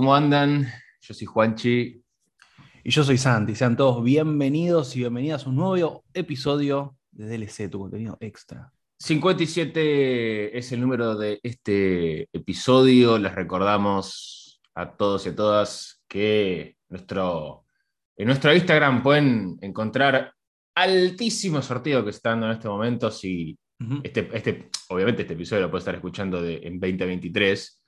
¿cómo andan? Yo soy Juanchi. Y yo soy Santi. Sean todos bienvenidos y bienvenidas a un nuevo episodio de DLC, tu contenido extra. 57 es el número de este episodio. Les recordamos a todos y a todas que nuestro, en nuestro Instagram pueden encontrar altísimo sorteo que está dando en este momento. Si Ujú. este, este, obviamente este episodio lo puede estar escuchando de- en 2023,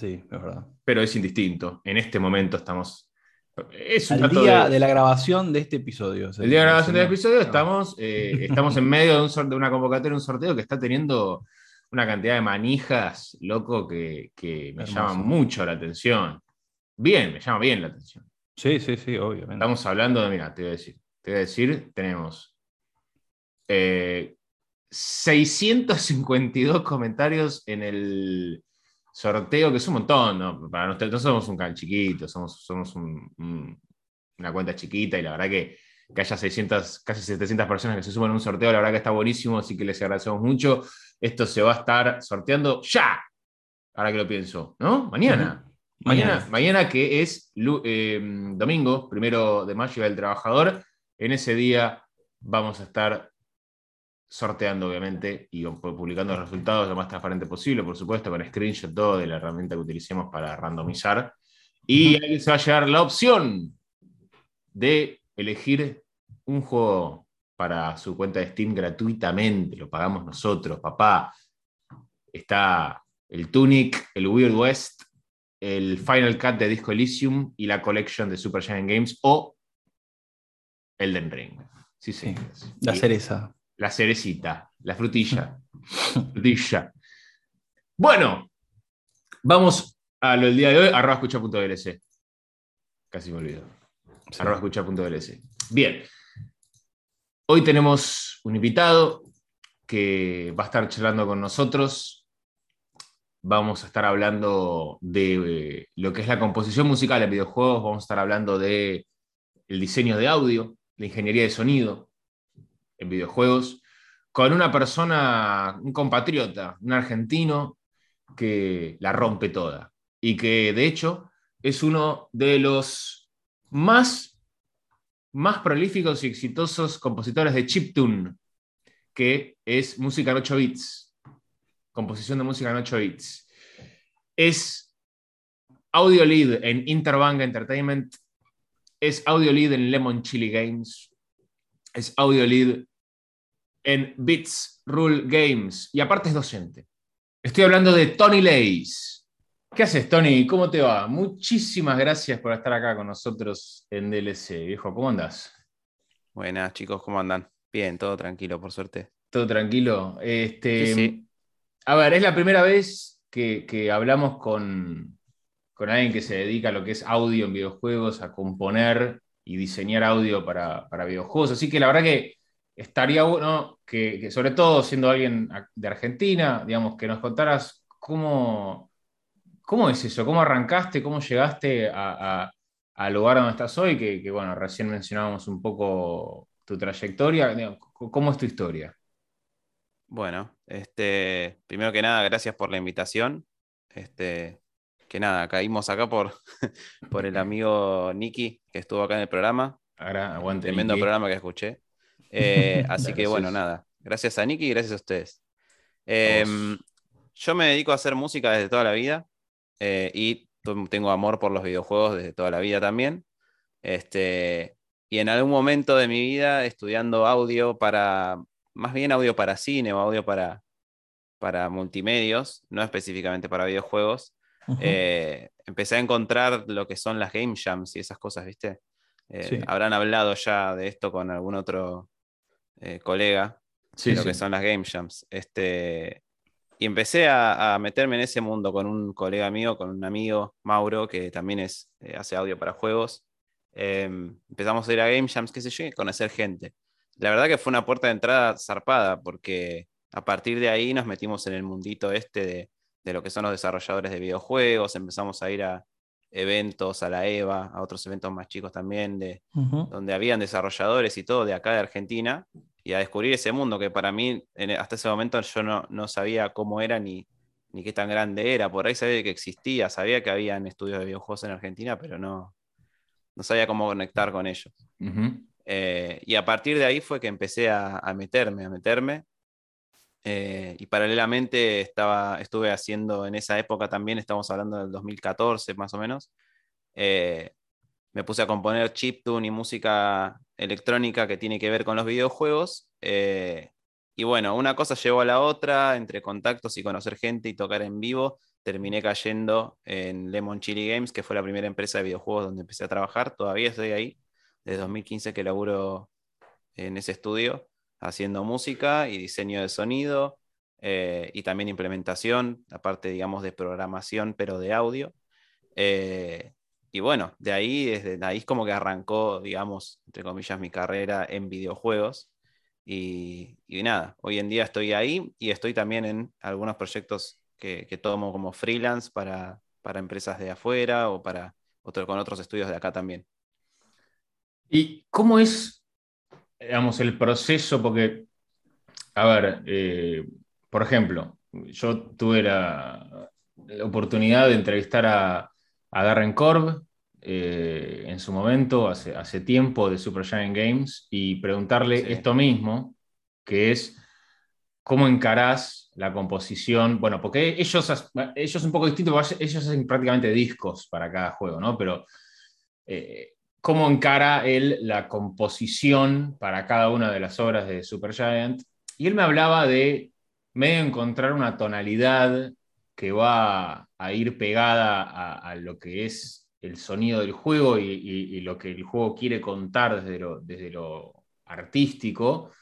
Sí, es verdad. pero es indistinto. En este momento estamos... Es un Al dato día de- de la grabación de este episodio. El día de grabación del señor. episodio estamos, eh, estamos en medio de, un sor- de una convocatoria, un sorteo que está teniendo una cantidad de manijas, loco, que, que me llama mucho la atención. Bien, me llama bien la atención. Sí, sí, sí, obviamente. Estamos hablando de, mira, te voy a decir, te voy a decir, tenemos eh, 652 comentarios en el sorteo, que es un montón, ¿no? Para nosotros no somos un canal chiquito, somos, somos un- un- una cuenta chiquita y la verdad que, que haya 600, casi 700 personas que se suman a un sorteo, la verdad que está buenísimo, así que les agradecemos mucho. Esto se va a estar sorteando ya, ahora que lo pienso, ¿no? Mañana. Mañana, Mañana. mañana que es eh, domingo, primero de mayo del trabajador, en ese día vamos a estar sorteando, obviamente, y publicando los resultados lo más transparente posible, por supuesto, con screenshot todo de la herramienta que utilicemos para randomizar. Y ahí se va a llegar la opción de elegir un juego para su cuenta de Steam gratuitamente. Lo pagamos nosotros, papá. Está el Tunic, el Weird West, el Final Cut de Disco Elysium y la Collection de Super Giant Games o Elden Ring. Sí, sí. La Y- cereza. La cerecita, la frutilla. frutilla. Bueno, vamos a lo del día de hoy, arroba escucha.dlc. Casi me olvido. Sí. Arroba escucha.dlc. Bien. Hoy tenemos un invitado que va a estar charlando con nosotros. Vamos a estar hablando de eh, lo que es la composición musical en videojuegos. Vamos a estar hablando de el diseño de audio, la ingeniería de sonido en videojuegos, con una persona, un compatriota, un argentino que la rompe toda. Y que de hecho es uno de los más, más prolíficos y exitosos compositores de chiptune, que es música en 8 bits, composición de música en 8 bits. Es audio lead en Interbang Entertainment, es audio lead en Lemon Chili Games, es audio lead en Bits Rule Games y aparte es docente. Estoy hablando de Tony Leis. ¿Qué haces, Tony? ¿Cómo te va? Muchísimas gracias por estar acá con nosotros en DLC. Viejo, ¿cómo andás? Buenas chicos, ¿cómo andan? Bien, todo tranquilo, por suerte. ¿Todo tranquilo? Este, Sí, sí. A ver, es la primera vez que, que hablamos con, con alguien que se dedica a lo que es audio en videojuegos, a componer y diseñar audio para, para videojuegos. Así que la verdad que estaría bueno que, que sobre todo siendo alguien de Argentina, digamos, que nos contaras cómo, cómo es eso, cómo arrancaste, cómo llegaste a- a- al lugar donde estás hoy, que, que, bueno, recién mencionábamos un poco tu trayectoria. Digamos, ¿Cómo es tu historia? Bueno, este, primero que nada, gracias por la invitación. Este, que nada, caímos acá por, por el amigo Nicky, que estuvo acá en el programa. Ahora, aguante. Tremendo Nicky. programa que escuché. Eh, así que bueno, nada. Gracias a Nicky y gracias a ustedes. Em, yo me dedico a hacer música desde toda la vida eh, y tengo amor por los videojuegos desde toda la vida también. Este, y en algún momento de mi vida estudiando audio para, más bien audio para cine o audio para, para multimedios, no específicamente para videojuegos, eh, empecé a encontrar lo que son las game jams y esas cosas, ¿viste? Eh, Sí. Habrán hablado ya de esto con algún otro eh, colega Sí, lo sí. que son las game jams. Este, y empecé a, meterme en ese mundo con un colega mío, con un amigo, Mauro, que también es, eh, hace audio para juegos. Em, empezamos a ir a Game Jams, qué sé yo, y conocer gente. La verdad que fue una puerta de entrada zarpada, porque a partir de ahí nos metimos en el mundito este de, de lo que son los desarrolladores de videojuegos, empezamos a ir a eventos, a la EVA, a otros eventos más chicos también, de, donde habían desarrolladores y todo de acá de Argentina, y a descubrir ese mundo que para mí hasta ese momento yo no, no, sabía cómo era ni, ni qué tan grande era. Por ahí sabía que existía, sabía que habían estudios de videojuegos en Argentina, pero no, no sabía cómo conectar con ellos. Eh, y a partir de ahí fue que empecé a, a meterme, a meterme. Eh, y paralelamente estaba, estuve haciendo en esa época también, estamos hablando del 2014 más o menos, eh, me puse a componer chiptune y música electrónica que tiene que ver con los videojuegos. Eh, y bueno, una cosa llevó a la otra, entre contactos y conocer gente y tocar en vivo, terminé cayendo en Lemon Chili Games, que fue la primera empresa de videojuegos donde empecé a trabajar. Todavía estoy ahí, desde 2015 que laburo en ese estudio, haciendo música y diseño de sonido, eh, y también implementación, aparte, digamos, de programación, pero de audio. Eh, y bueno, de ahí, desde ahí es como que arrancó, digamos, entre comillas, mi carrera en videojuegos. Y, nada, hoy en día estoy ahí y estoy también en algunos proyectos que, tomo como freelance para, empresas de afuera o para otro, con otros estudios de acá también. ¿Y cómo es, digamos, el proceso? Porque, a ver, eh, por ejemplo, yo tuve la oportunidad de entrevistar a, a Darren Korb eh, en su momento, hace, hace tiempo, de Supergiant Games, y preguntarle esto mismo, que es cómo encarás la composición, bueno, porque ellos, ellos un poco distinto, ellos hacen prácticamente discos para cada juego, ¿no? Pero eh, cómo encara él la composición para cada una de las obras de Supergiant. Y él me hablaba de medio encontrar una tonalidad que va a ir pegada a, lo que es el sonido del juego y, lo que el juego quiere contar desde lo, desde lo artístico.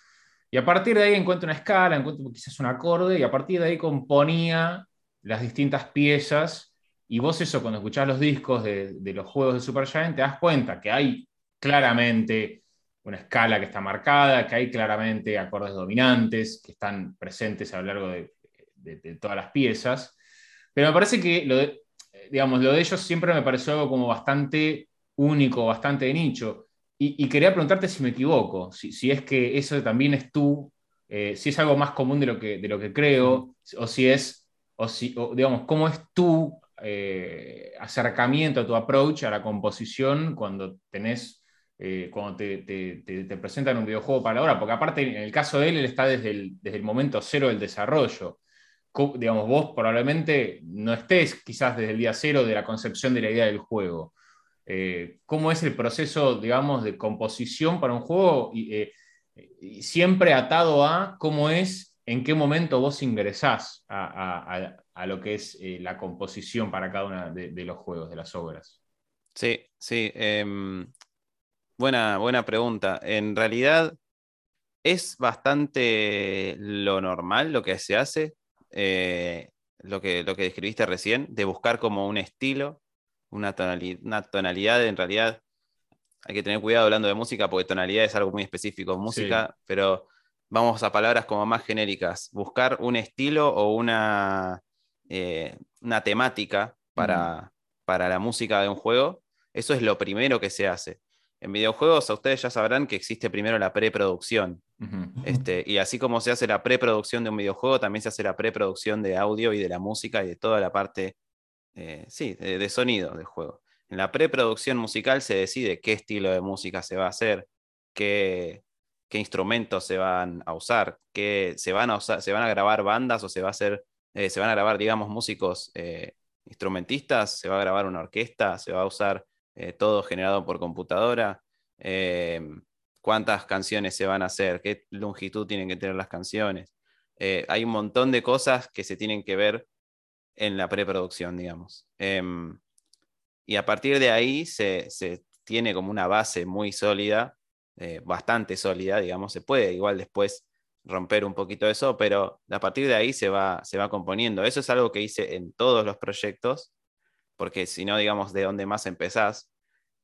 Y a partir de ahí encuentro una escala, encuentro quizás un acorde, y a partir de ahí componía las distintas piezas. Y vos eso, cuando escuchás los discos de, los juegos de Supergiant, te das cuenta que hay claramente una escala que está marcada, que hay claramente acordes dominantes que están presentes a lo largo de todas las piezas. Pero me parece que lo de, digamos, lo de ellos siempre me pareció algo como bastante único, bastante de nicho. Y, quería preguntarte si me equivoco, si, es que eso también es tú, eh, si es algo más común de lo que, de lo que creo, o si es, o si, digamos, cómo es tu eh, acercamiento, tu approach a la composición cuando tenés, eh, cuando te, te, presentan un videojuego para ahora, porque aparte en el caso de él, él está desde el, desde el momento cero del desarrollo digamos, vos probablemente no estés quizás desde el día cero de la concepción de la idea del juego. Eh, ¿Cómo es el proceso, digamos, de composición para un juego? Y, eh, siempre atado a cómo es, en qué momento vos ingresás a, lo que es eh, la composición para cada uno de, los juegos, de las obras. Sí, sí. Em, buena, buena pregunta. En realidad es bastante lo normal lo que se hace. Eh, lo, que, lo que describiste recién, de buscar como un estilo, una tonalidad, una tonalidad en realidad. Hay que tener cuidado hablando de música porque tonalidad es algo muy específico música, pero vamos a palabras como más genéricas. Buscar un estilo o una, eh, una temática para, para la música de un juego, eso es lo primero que se hace. En videojuegos, a ustedes ya sabrán que existe primero la preproducción. este, y así como se hace la preproducción de un videojuego, también se hace la preproducción de audio y de la música y de toda la parte, eh, sí, de, sonido del juego. En la preproducción musical se decide qué estilo de música se va a hacer, qué, qué instrumentos se van a usar, qué se van a usar, se van a grabar bandas o se va a hacer, eh, se van a grabar, digamos, músicos eh, instrumentistas, se va a grabar una orquesta, se va a usar eh, todo generado por computadora, eh, cuántas canciones se van a hacer, qué longitud tienen que tener las canciones. Eh, hay un montón de cosas que se tienen que ver en la preproducción, digamos. Em, y a partir de ahí se, tiene como una base muy sólida, bastante sólida, digamos. Se puede igual después romper un poquito eso, pero a partir de ahí se va, se va componiendo. Eso es algo que hice en todos los proyectos, porque si no, digamos, de dónde más empezás,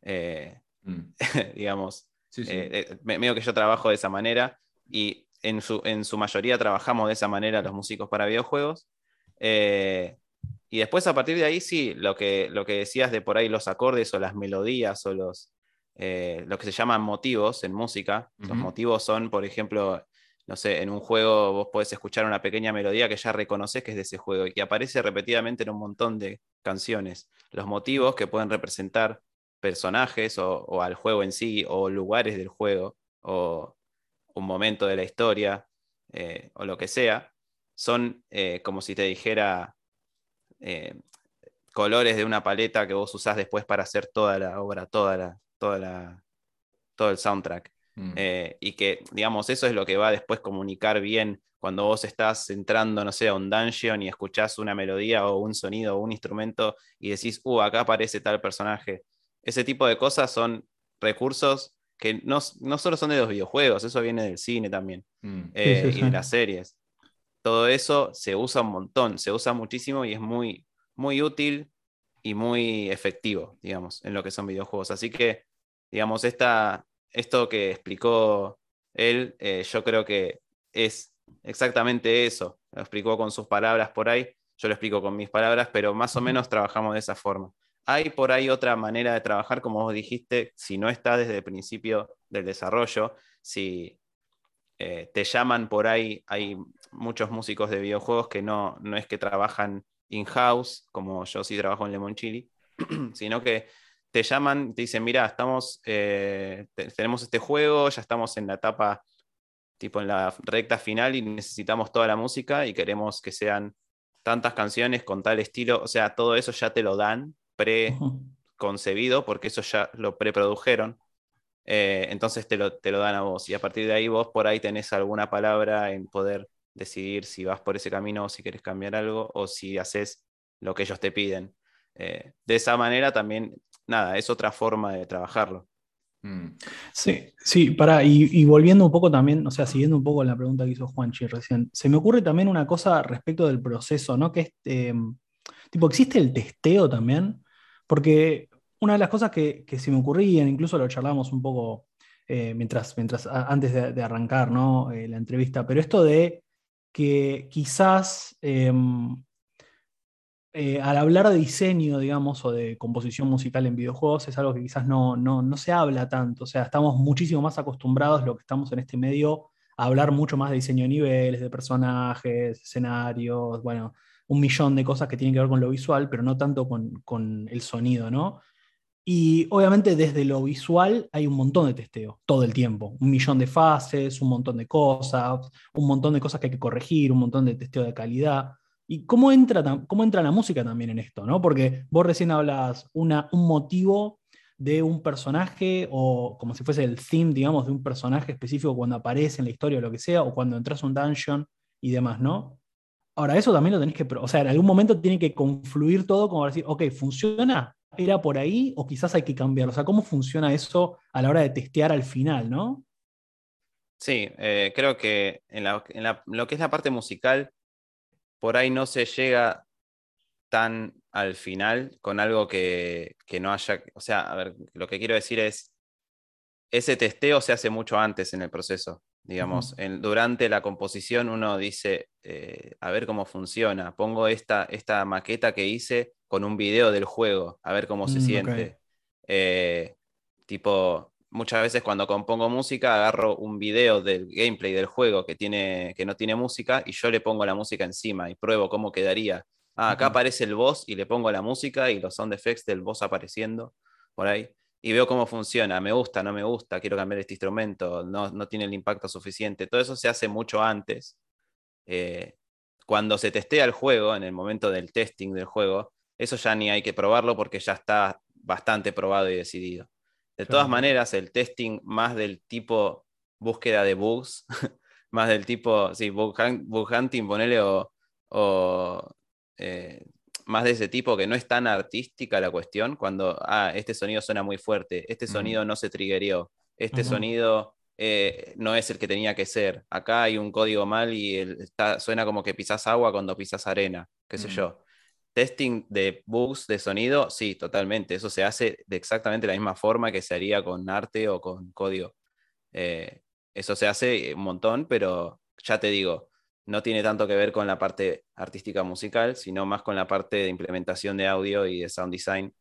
eh, mm. digamos, eh, medio que yo trabajo de esa manera y en su, en su mayoría trabajamos de esa manera los músicos para videojuegos. y después a partir de ahí sí, lo que, lo que decías de por ahí los acordes o las melodías o los, lo que se llaman motivos en música. Los motivos son, por ejemplo, no sé, en un juego vos podés escuchar una pequeña melodía que ya reconoces que es de ese juego y que aparece repetidamente en un montón de canciones. Los motivos que pueden representar personajes o, al juego en sí, o lugares del juego, o un momento de la historia, eh, o lo que sea, son eh, como si te dijera eh, colores de una paleta que vos usás después para hacer toda la obra, toda la, toda la, todo el soundtrack. Mm. Eh, y que, digamos, eso es lo que va a después comunicar bien cuando vos estás entrando, no sé, a un dungeon y escuchás una melodía o un sonido o un instrumento y decís, uh, acá aparece tal personaje. Ese tipo de cosas son recursos que no, solo son de los videojuegos, eso viene del cine también mm. eh, y de las series. Todo eso se usa un montón, se usa muchísimo y es muy, muy útil y muy efectivo, digamos, en lo que son videojuegos. Así que, digamos, esta, esto que explicó él, eh, yo creo que es exactamente eso. Lo explicó con sus palabras por ahí, yo lo explico con mis palabras, pero más o menos trabajamos de esa forma. Hay por ahí otra manera de trabajar, como vos dijiste, si no está desde el principio del desarrollo, si eh, te llaman por ahí, hay muchos músicos de videojuegos que no, no es que trabajan in-house, como yo sí trabajo en Lemon Chili, sino que te llaman, te dicen, mira, estamos, eh, tenemos este juego, ya estamos en la etapa, tipo en la recta final y necesitamos toda la música y queremos que sean tantas canciones con tal estilo, o sea, todo eso ya te lo dan preconcebido porque eso ya lo preprodujeron. Eh, entonces te lo, te lo dan a vos y a partir de ahí vos por ahí tenés alguna palabra en poder decidir si vas por ese camino o si quieres cambiar algo o si haces lo que ellos te piden. Eh, de esa manera también nada, es otra forma de trabajarlo. Mm. Sí, sí, para, y, volviendo un poco también, o sea, siguiendo un poco la pregunta que hizo Juanchi recién, se me ocurre también una cosa respecto del proceso, ¿no? Que es, em, tipo, ¿existe el testeo también? Porque una de las cosas que, se me ocurrían, incluso lo charlamos un poco eh, mientras, mientras, antes de, arrancar, ¿no? Eh, la entrevista, pero esto de que quizás em, eh, al hablar de diseño, digamos, o de composición musical en videojuegos, es algo que quizás no, no, se habla tanto. O sea, estamos muchísimo más acostumbrados, lo que estamos en este medio, a hablar mucho más de diseño de niveles, de personajes, escenarios, bueno, un millón de cosas que tienen que ver con lo visual, pero no tanto con, el sonido, ¿no? Y obviamente desde lo visual hay un montón de testeo, todo el tiempo. Un millón de fases, un montón de cosas, un montón de cosas que hay que corregir, un montón de testeo de calidad. ¿Y cómo entra, cómo entra la música también en esto? ¿no? Porque vos recién hablas un motivo de un personaje o como si fuese el theme, digamos, de un personaje específico cuando aparece en la historia o lo que sea, o cuando entras a un dungeon y demás, ¿no? Ahora, eso también lo tenés que, o sea, en algún momento tiene que confluir todo como para decir, ok, ¿funciona? ¿Era por ahí o quizás hay que cambiarlo? O sea, ¿cómo funciona eso a la hora de testear al final, no? Sí, eh, creo que en, lo que es la parte musical, por ahí no se llega tan al final con algo que, no haya, o sea, a ver, lo que quiero decir es, ese testeo se hace mucho antes en el proceso, digamos, durante la composición uno dice, eh, a ver cómo funciona, pongo esta, esta maqueta que hice con un video del juego, a ver cómo se mm, siente. Eh, tipo, muchas veces cuando compongo música agarro un video del gameplay del juego que, tiene, que no tiene música y yo le pongo la música encima y pruebo cómo quedaría. Ah, acá aparece el boss y le pongo la música y los sound effects del boss apareciendo por ahí. Y veo cómo funciona, me gusta, no me gusta, quiero cambiar este instrumento, no, no tiene el impacto suficiente. Todo eso se hace mucho antes. Eh, cuando se testea el juego, en el momento del testing del juego, eso ya ni hay que probarlo porque ya está bastante probado y decidido. De todas maneras, el testing más del tipo búsqueda de bugs, más del tipo, sí, bug, hunting, ponele, o, eh, más de ese tipo que no es tan artística la cuestión, cuando, ah, este sonido suena muy fuerte, este sonido no se triggerió, este sonido eh, no es el que tenía que ser. Acá hay un código mal y está, suena como que pisas agua cuando pisas arena, qué sé mm. yo. Testing de bugs de sonido, sí, totalmente. Eso se hace de exactamente la misma forma que se haría con arte o con código. Eh, eso se hace un montón, pero ya te digo, no tiene tanto que ver con la parte artística musical, sino más con la parte de implementación de audio y de sound design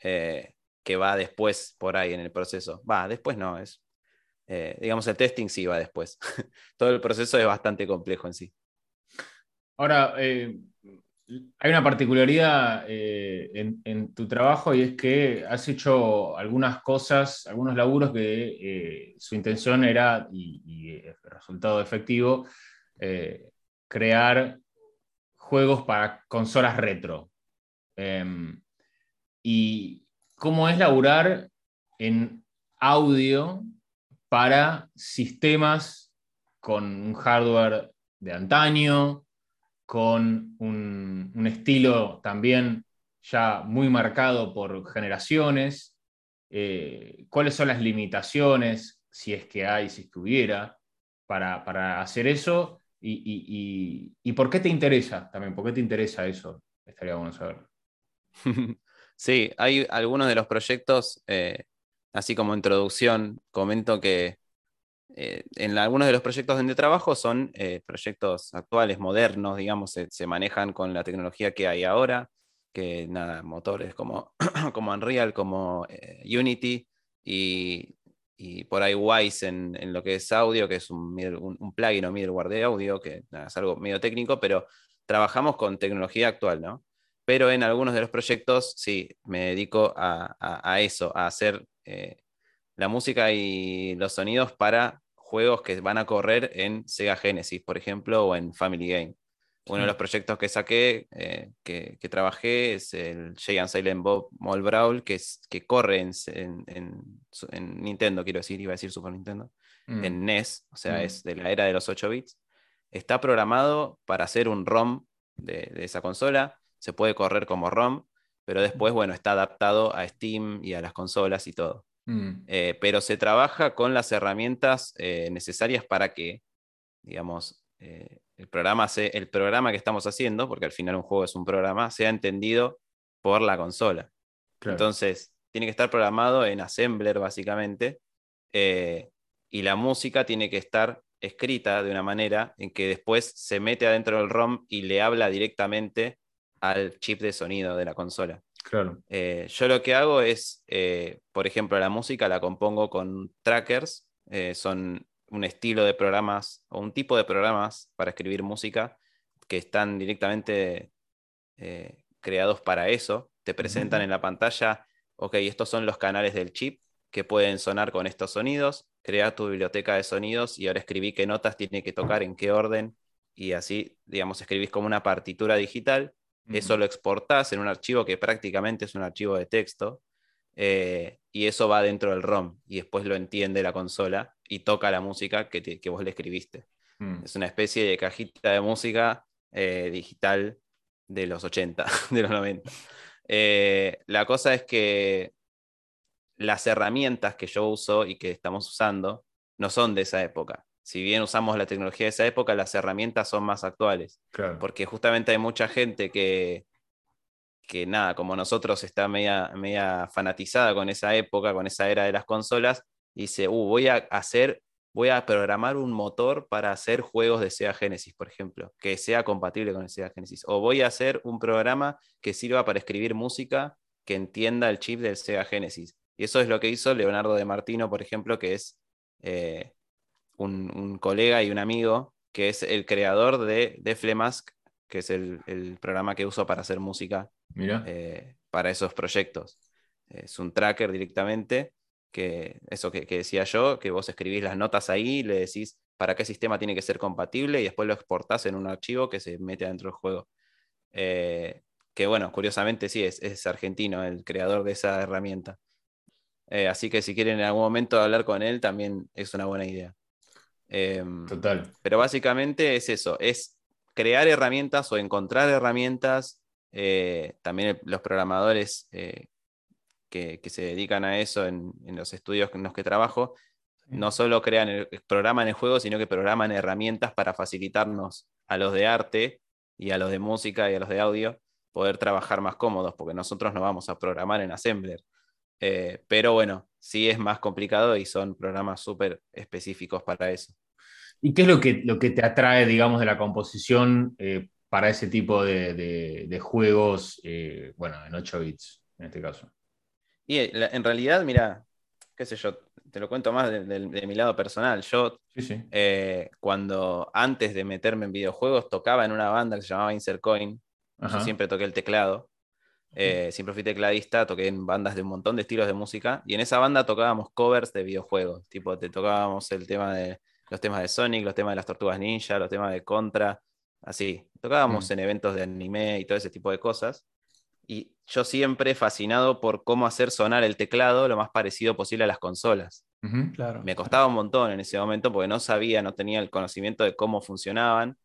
eh, que va después por ahí en el proceso. Va, después no, es eh, digamos, el testing sí va después. Todo el proceso es bastante complejo en sí. Ahora, hay una particularidad eh, en, tu trabajo y es que has hecho algunas cosas, algunos laburos que su intención era, y, el resultado efectivo, crear juegos para consolas retro. Em, y cómo es laburar en audio para sistemas con un hardware de antaño, con un, estilo también ya muy marcado por generaciones. Eh, ¿Cuáles son las limitaciones, si es que hay, si es que hubiera, para, hacer eso? Y, por qué te interesa también? ¿Por qué te interesa eso? Estaría bueno saber. Sí, hay algunos de los proyectos eh, así como introducción, comento que eh, en algunos de los proyectos donde trabajo son eh, proyectos actuales, modernos, digamos, se, manejan con la tecnología que hay ahora, que nada, motores como, como Unreal, como eh, Unity y, por ahí Wise en, lo que es audio, que es un, un, plugin o middleware de audio, que es algo medio técnico, pero trabajamos con tecnología actual, ¿no? Pero en algunos de los proyectos sí, me dedico a, a eso, a hacer la música y los sonidos para juegos que van a correr en Sega Genesis, por ejemplo, o en Family Game. Uno de los proyectos que saqué, eh, que, trabajé, es el Jay Silent Bob Mall Brawl, que, es, que corre en, en, Nintendo, quiero decir, iba a decir Super Nintendo, mm. en NES, o sea, mm. es de la era de los 8 bits. Está programado para hacer un ROM de, de esa consola, se puede correr como ROM, pero después, bueno, está adaptado a Steam y a las consolas y todo. Mm. Eh, pero se trabaja con las herramientas eh, necesarias para que, digamos, eh, el, programa el programa que estamos haciendo, porque al final un juego es un programa, sea entendido por la consola. Entonces, tiene que estar programado en Assembler, básicamente, y la música tiene que estar escrita de una manera en que después se mete adentro del ROM y le habla directamente al chip de sonido de la consola. Claro. Eh, yo lo que hago es, eh, por ejemplo, la música la compongo con trackers, eh, son un estilo de programas o un tipo de programas para escribir música que están directamente creados para eso. Te presentan en la pantalla, ok, estos son los canales del chip que pueden sonar con estos sonidos, crea tu biblioteca de sonidos y ahora escribí qué notas tiene que tocar, en qué orden, y así, digamos, escribís como una partitura digital eso lo exportás en un archivo que prácticamente es un archivo de texto. Eh, y eso va dentro del ROM y después lo entiende la consola y toca la música que, vos le escribiste. Mm. Es una especie de cajita de música eh, digital de los 80, de los 90. Eh, la cosa es que las herramientas que yo uso y que estamos usando no son de esa época si bien usamos la tecnología de esa época, las herramientas son más actuales. Porque justamente hay mucha gente que, que nada, como nosotros está media, media fanatizada con esa época, con esa era de las consolas, y dice, uh, voy a hacer, voy a programar un motor para hacer juegos de Sega Genesis, por ejemplo, que sea compatible con el Sega Genesis. O voy a hacer un programa que sirva para escribir música que entienda el chip del Sega Genesis. Y eso es lo que hizo Leonardo de Martino, por ejemplo, que es eh, un, colega y un amigo que es el creador de, de Flemask, que es el, programa que uso para hacer música eh, para esos proyectos. Es un tracker directamente, que eso que, decía yo, que vos escribís las notas ahí, le decís para qué sistema tiene que ser compatible y después lo exportás en un archivo que se mete dentro del juego. Eh, que bueno, curiosamente sí, es, es, argentino el creador de esa herramienta. Eh, así que si quieren en algún momento hablar con él, también es una buena idea. Em, Total. Pero básicamente es eso, es crear herramientas o encontrar herramientas. Eh, también los programadores eh, que, se dedican a eso en, los estudios en los que trabajo no solo crean el, programan el juego, sino que programan herramientas para facilitarnos a los de arte y a los de música y a los de audio poder trabajar más cómodos, porque nosotros no vamos a programar en Assembler. Eh, pero bueno, sí es más complicado y son programas súper específicos para eso. ¿Y qué es lo que, lo que te atrae, digamos, de la composición eh, para ese tipo de, juegos, eh, bueno, en 8 bits, en este caso? Y en realidad, mira, qué sé yo, te lo cuento más de, mi lado personal. Yo, cuando antes de meterme en videojuegos, tocaba en una banda que se llamaba Insert Coin, yo siempre toqué el teclado. Eh, siempre fui tecladista, toqué en bandas de un montón de estilos de música. Y en esa banda tocábamos covers de videojuegos. Tipo, te tocábamos el tema de los temas de Sonic, los temas de las tortugas ninja, los temas de Contra. Así. Tocábamos mm. en eventos de anime y todo ese tipo de cosas. Y yo siempre fascinado por cómo hacer sonar el teclado lo más parecido posible a las consolas. claro. Me costaba un montón en ese momento porque no sabía, no tenía el conocimiento de cómo funcionaban.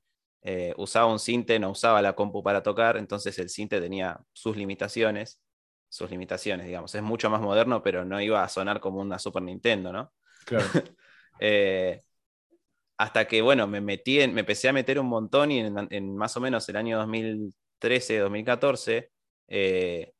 Eh, usaba un cinte, no usaba la compu para tocar, entonces el cinte tenía sus limitaciones, sus limitaciones, digamos. Es mucho más moderno, pero no iba a sonar como una Super Nintendo, ¿no? Claro. Eh, hasta que, bueno, me metí me empecé a meter un montón y en, más o menos el año 2013, 2014, eh,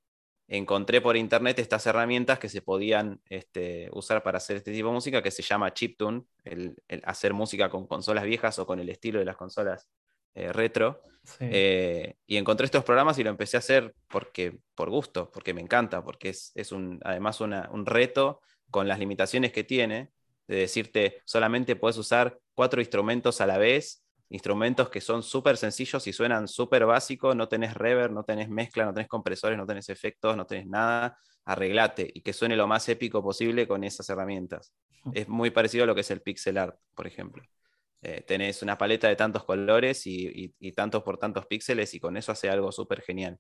encontré por internet estas herramientas que se podían este, usar para hacer este tipo de música, que se llama chiptune, el, hacer música con consolas viejas o con el estilo de las consolas eh, retro. Eh, y encontré estos programas y lo empecé a hacer porque, por gusto, porque me encanta, porque es, un, además un reto con las limitaciones que tiene, de decirte solamente puedes usar cuatro instrumentos a la vez, instrumentos que son súper sencillos y suenan súper básicos, no tenés reverb, no tenés mezcla, no tenés compresores, no tenés efectos, no tenés nada, arreglate y que suene lo más épico posible con esas herramientas. Es muy parecido a lo que es el pixel art, por ejemplo. Eh, tenés una paleta de tantos colores y, tantos por tantos píxeles y con eso hace algo súper genial.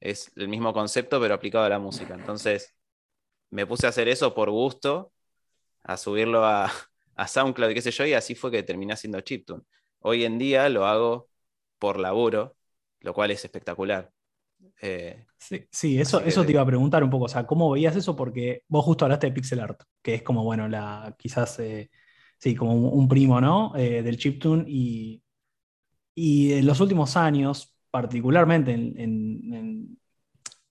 Es el mismo concepto pero aplicado a la música. Entonces me puse a hacer eso por gusto, a subirlo a, a SoundCloud y qué sé yo, y así fue que terminé haciendo chiptune. Hoy en día lo hago por laburo, lo cual es espectacular. Eh, sí, eso, eso te iba a preguntar un poco, o sea, ¿cómo veías eso? Porque vos justo hablaste de pixel art, que es como, bueno, la, quizás eh, sí, como un, primo, ¿no? Eh, del chiptune y, y en los últimos años, particularmente en,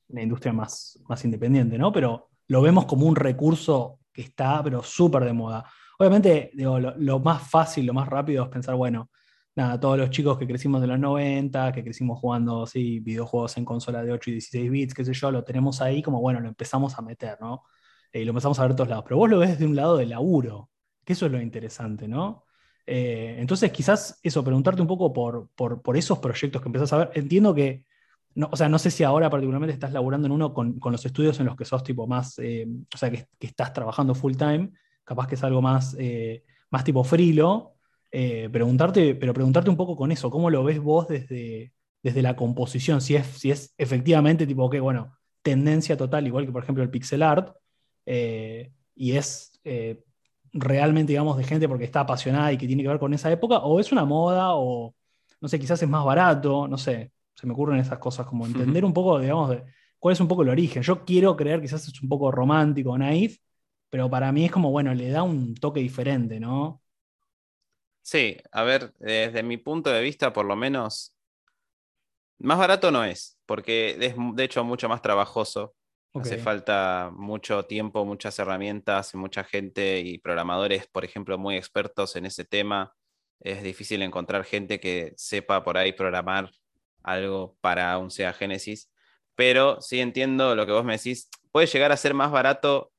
la industria más, más independiente, ¿no? Pero lo vemos como un recurso que está, pero súper de moda. Obviamente, digo, lo, más fácil, lo más rápido es pensar, bueno, nada, todos los chicos que crecimos en los 90, que crecimos jugando sí, videojuegos en consola de 8 y 16 bits, qué sé yo, lo tenemos ahí como, bueno, lo empezamos a meter, ¿no? Y lo empezamos a ver de todos lados. Pero vos lo ves de un lado del laburo, que eso es lo interesante, ¿no? Eh, entonces, quizás eso, preguntarte un poco por, por, esos proyectos que empezás a ver. Entiendo que, no, o sea, no sé si ahora particularmente estás laburando en uno con, los estudios en los que sos tipo más, eh, o sea, que, estás trabajando full time, capaz que es algo más, eh, más tipo frilo. preguntarte, pero preguntarte un poco con eso, ¿cómo lo ves vos desde, desde la composición? Si es, si es efectivamente tipo, que bueno, tendencia total, igual que por ejemplo el pixel art, y es realmente, digamos, de gente porque está apasionada y que tiene que ver con esa época, o es una moda, o no sé, quizás es más barato, no sé, se me ocurren esas cosas, como entender un poco, digamos, de cuál es un poco el origen. Yo quiero creer, quizás es un poco romántico, naif, pero para mí es como, bueno, le da un toque diferente, ¿no? Sí, a ver, desde mi punto de vista, por lo menos, más barato no es, porque es de hecho mucho más trabajoso Hace falta mucho tiempo, muchas herramientas, mucha gente y programadores, por ejemplo, muy expertos en ese tema. Es difícil encontrar gente que sepa por ahí programar algo para un Sega Genesis. Pero sí entiendo lo que vos me decís. Puede llegar a ser más barato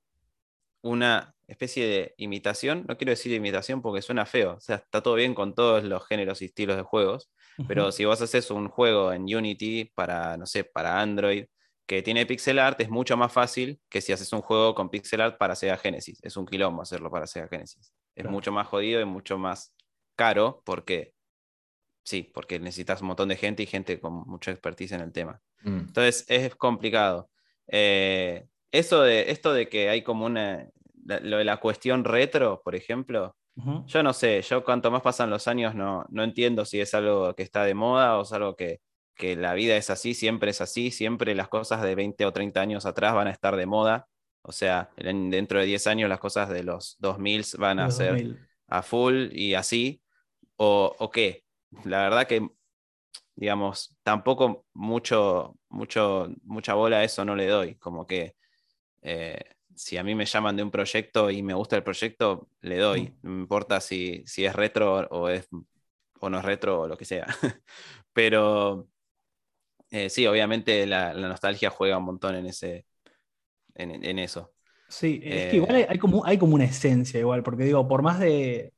una especie de imitación. No quiero decir imitación porque suena feo. O sea, está todo bien con todos los géneros y estilos de juegos. Pero si vos haces un juego en Unity para, no sé, para Android que tiene pixel art es mucho más fácil que si haces un juego con pixel art para Sega Genesis. Es un quilombo hacerlo para Sega Genesis. Es mucho más jodido y mucho más caro porque, sí, porque necesitas un montón de gente y gente con mucha expertise en el tema. Mm. Entonces es complicado. Eh, eso de, esto de que hay como una, lo de la cuestión retro, por ejemplo, yo no sé, yo cuanto más pasan los años no, no entiendo si es algo que está de moda o es algo que, que la vida es así, siempre es así, siempre las cosas de 20 o 30 años atrás van a estar de moda. O sea, en- dentro de 10 años las cosas de los 2000 van a Los ser 2000. a full y así. O, o qué. La verdad que, digamos, tampoco mucho, mucho, mucha bola a eso no le doy. Como que eh, si a mí me llaman de un proyecto y me gusta el proyecto, le doy. No me importa si, si es retro o, es, o no es retro o lo que sea. Pero eh, sí, obviamente la, la nostalgia juega un montón en, ese, en, en eso. Sí, es Eh, que igual hay, hay como, hay como una esencia igual, porque digo, por más de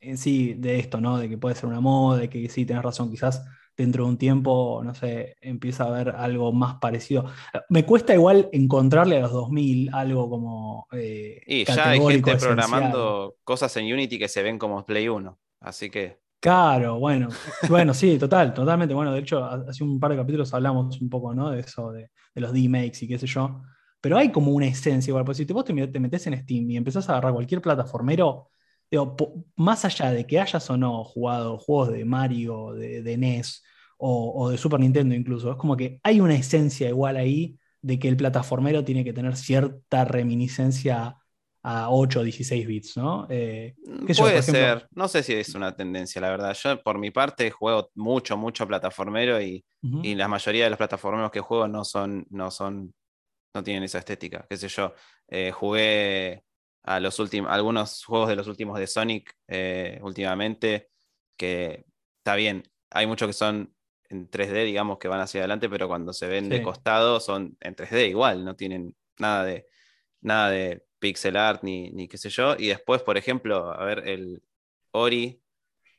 en sí de esto, ¿no? De que puede ser una moda, de que sí, tenés razón, quizás dentro de un tiempo, no sé, empieza a haber algo más parecido. Me cuesta igual encontrarle a los 2000 algo como eh, Y ya hay gente esencial. programando cosas en Unity que se ven como Play 1. Así que Claro, bueno, bueno, sí, total, totalmente. Bueno, de hecho, ha- hace un par de capítulos hablamos un poco, ¿no? De eso, de, los D-Makes y qué sé yo. Pero hay como una esencia igual, porque si te, vos te, met- te metes en Steam y empezás a agarrar cualquier plataformero, digo, más allá de que hayas o no jugado juegos de Mario, de, NES o de Super Nintendo incluso, es como que hay una esencia igual ahí de que el plataformero tiene que tener cierta reminiscencia a 8 o 16 bits, ¿no? Eh, yo, puede ejemplo- ser. No sé si es una tendencia, la verdad. Yo, por mi parte, juego mucho, mucho plataformero y, y la mayoría de los plataformeros que juego no son, no son, no tienen esa estética. Qué sé yo. Eh, jugué a los últimos, algunos juegos de los últimos de Sonic eh, últimamente, que está bien. Hay muchos que son en 3D, digamos, que van hacia adelante, pero cuando se ven de costado son en 3D igual, no tienen nada de, nada de pixel art ni, ni qué sé yo. Y después, por ejemplo, a ver, el Ori,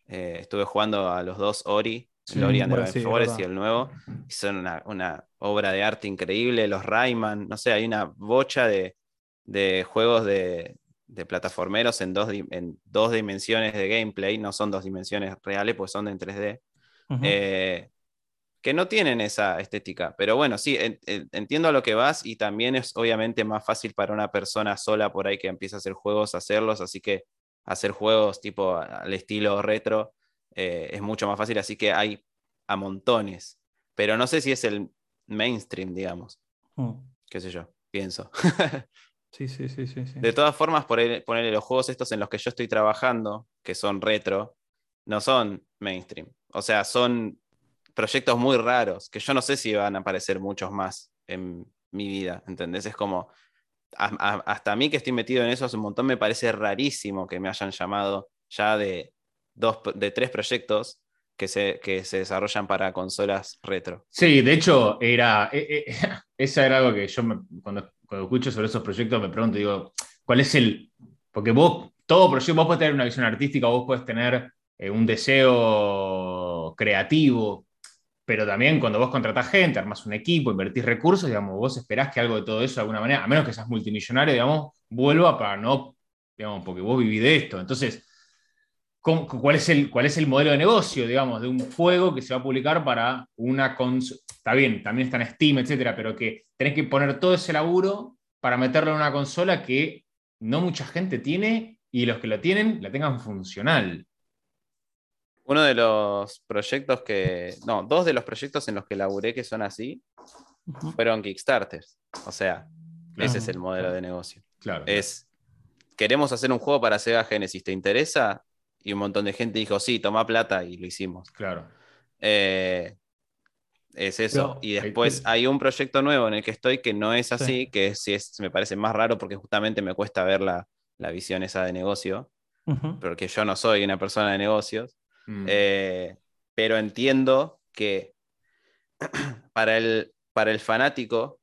eh, estuve jugando a los dos Ori, Sí, el Ori and the bueno, Blind sí, es Forest y el nuevo, y son una, una obra de arte increíble. Los Rayman, no sé, hay una bocha de, de juegos de, de plataformeros en dos, en dos dimensiones de gameplay, no son dos dimensiones reales, pues son en 3D. Ujú. eh, que no tienen esa estética. Pero bueno, sí, en- en- entiendo a lo que vas y también es obviamente más fácil para una persona sola por ahí que empieza a hacer juegos, hacerlos, así que hacer juegos tipo al estilo retro eh, es mucho más fácil, así que hay a montones. Pero no sé si es el mainstream, digamos, Mm. qué sé yo, pienso. Sí, sí, sí, sí, sí. De todas formas, ponerle los juegos estos en los que yo estoy trabajando, que son retro, no son mainstream. O sea, son proyectos muy raros, que yo no sé si van a aparecer muchos más en mi vida, ¿entendés? Es como, hasta a mí que estoy metido en eso hace un montón, me parece rarísimo que me hayan llamado ya de, dos, de tres proyectos que se, que se desarrollan para consolas retro. Sí, de hecho, era, eh, eh, esa era algo que yo me- cuando, cuando escucho sobre esos proyectos me pregunto, digo, ¿cuál es el...? Porque vos, todo proyecto, vos podés tener una visión artística, vos podés tener eh, un deseo creativo, pero también cuando vos contratás gente, armás un equipo, invertís recursos, digamos, vos esperás que algo de todo eso de alguna manera, a menos que seas multimillonario, digamos, vuelva para no, digamos, porque vos vivís de esto. Entonces, ¿cómo- ¿cuál es, el, ¿cuál es el modelo de negocio, digamos, de un juego que se va a publicar para una? Está bien, también está en Steam, etcétera, pero que tenés que poner todo ese laburo para meterlo en una consola que no mucha gente tiene y los que lo tienen la tengan funcional. Uno de los proyectos que, no, dos de los proyectos en los que laburé que son así, fueron Kickstarters. O sea, Claro. ese es el modelo de negocio. Claro. Es, queremos hacer un juego para Sega Genesis, ¿te interesa? Y un montón de gente dijo, sí, toma plata y lo hicimos. Claro. Eh, es eso. Pero- y después hay un proyecto nuevo en el que estoy que no es así, que sí es, me parece más raro porque justamente me cuesta ver la, la visión esa de negocio, porque yo no soy una persona de negocios. Mm. Eh, pero entiendo que para el, para el fanático,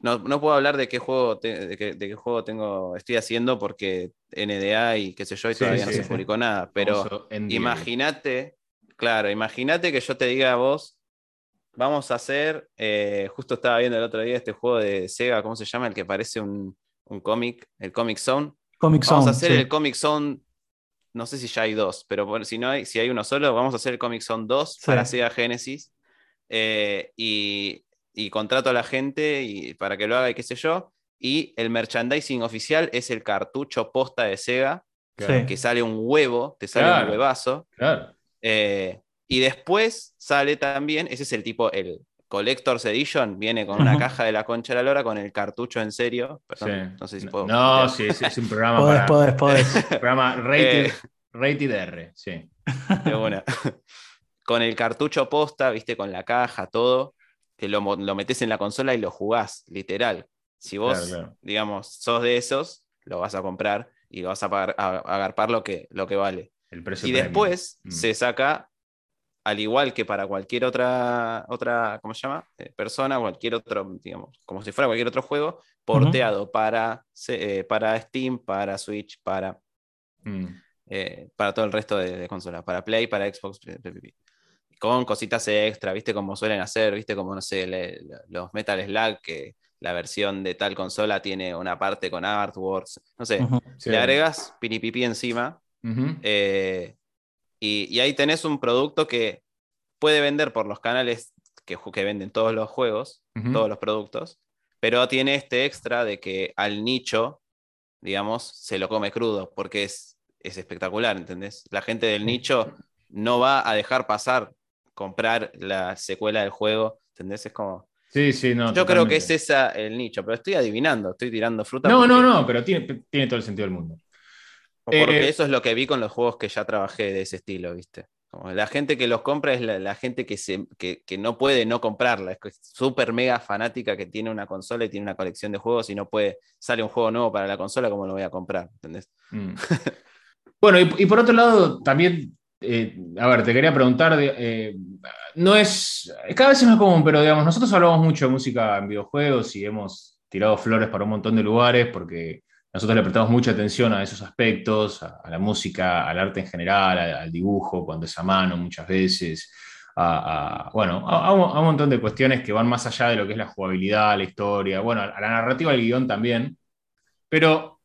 no, no puedo hablar de qué juego, te- de qué, de qué juego tengo, estoy haciendo porque NDA y qué sé yo, y Sí, todavía no se sí. publicó nada. Pero imagínate, claro, imagínate que yo te diga a vos, vamos a hacer, eh, justo estaba viendo el otro día este juego de Sega, ¿cómo se llama? El que parece un, un cómic, el Comic Zone. Comic Vamos Zone, a hacer sí. el Comic Zone. No sé si ya hay dos, pero bueno, si no hay, si hay uno solo, vamos a hacer el Comic Zone 2 Sí. para Sega Genesis. eh, y, y contrato a la gente y, para que lo haga y qué sé yo. Y el merchandising oficial es el cartucho posta de Sega, Claro. que sale un huevo, te sale Claro. un huevazo. Claro. eh, y después sale también, ese es el tipo, el, Collector's Edition viene con una caja de la concha de la lora con el cartucho en serio. Perdón, Sí. no sé si puedo. No, sí, sí, es un programa Podés, para. podés, podés. Programa rated, Eh. rated R, sí. de una. con el cartucho posta, viste, con la caja, todo, que lo, lo metes en la consola y lo jugás, literal. Si vos, Claro, claro. digamos, sos de esos, lo vas a comprar y vas a, pagar, a, a agarpar lo que, lo que vale. El precio Y premium. después Mm. se saca, al igual que para cualquier otra, otra ¿cómo se llama? Eh, persona, cualquier otro, digamos, como si fuera cualquier otro juego, porteado para, eh, para Steam, para Switch, para, Mm. eh, para todo el resto de, de consolas, para Play, para Xbox, con cositas extra, ¿viste? Como suelen hacer, ¿viste? Como, no sé, le- los Metal Slug, que la versión de tal consola tiene una parte con artworks, no sé, Ujú. Sí. le agregas piripipi encima eh, y, y ahí tenés un producto que puede vender por los canales que, venden todos los juegos, todos los productos, pero tiene este extra de que al nicho, digamos, se lo come crudo, porque es, es espectacular, ¿entendés? La gente del nicho no va a dejar pasar comprar la secuela del juego, ¿entendés? Es como... Sí, sí, no. Yo creo que es esa el nicho, pero estoy adivinando, estoy tirando fruta. No, no, no, pero tiene, tiene todo el sentido del mundo. Porque Eh, eso es lo que vi con los juegos que ya trabajé de ese estilo, ¿viste? Como la gente que los compra es la, la gente que, se, que, que no puede no comprarla. Es súper mega fanática que tiene una consola y tiene una colección de juegos y no puede. Sale un juego nuevo para la consola, ¿cómo lo voy a comprar? ¿Entendés? Mm. bueno, y, y por otro lado, también, eh, a ver, te quería preguntar, eh, no es, cada vez es más común, pero digamos, nosotros hablamos mucho de música en videojuegos y hemos tirado flores para un montón de lugares porque nosotros le prestamos mucha atención a esos aspectos, a, la música, al arte en general, al dibujo, cuando es a mano muchas veces, a, a- un, montón de cuestiones que van más allá de lo que es la jugabilidad, la historia, bueno, a la narrativa del guion también, pero,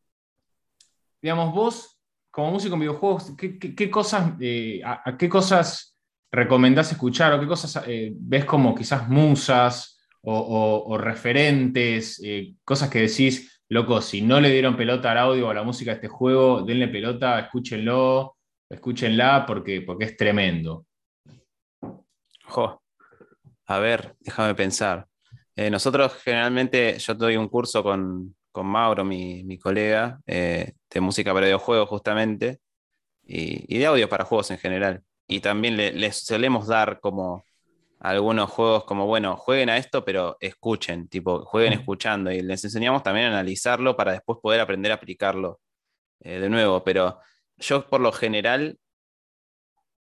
digamos, vos, como músico en videojuegos, ¿qué, cosas, eh, a, qué cosas recomendás escuchar o qué cosas eh, ves como quizás musas o referentes, eh, cosas que decís, loco, si no le dieron pelota al audio o a la música de este juego, denle pelota, escúchenlo, escúchenla porque, porque es tremendo. Jo. A ver, déjame pensar. Eh, nosotros generalmente, yo doy un curso con, con Mauro, mi, mi colega, eh, de música para videojuegos justamente, y, y de audio para juegos en general. Y también le- les solemos dar como algunos juegos como, bueno, jueguen a esto, pero escuchen, tipo, jueguen escuchando. Y les enseñamos también a analizarlo para después poder aprender a aplicarlo eh, de nuevo. Pero yo por lo general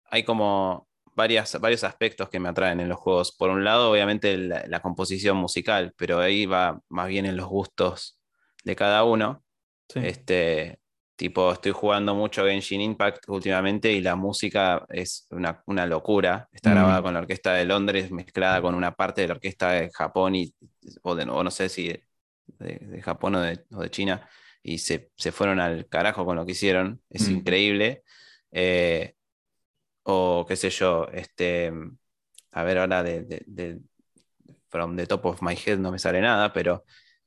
hay como varias, varios aspectos que me atraen en los juegos. Por un lado, obviamente, la, la composición musical, pero ahí va más bien en los gustos de cada uno. Sí. Este, tipo, estoy jugando mucho Genshin Impact últimamente y la música es una, una locura. Está Mm. grabada con la orquesta de Londres, mezclada con una parte de la orquesta de Japón y, o, de, o no sé si de, de Japón o de, o de China, y se, se fueron al carajo con lo que hicieron. Es Mm. increíble. Eh, o qué sé yo, este, a ver ahora de- from the top of my head no me sale nada, pero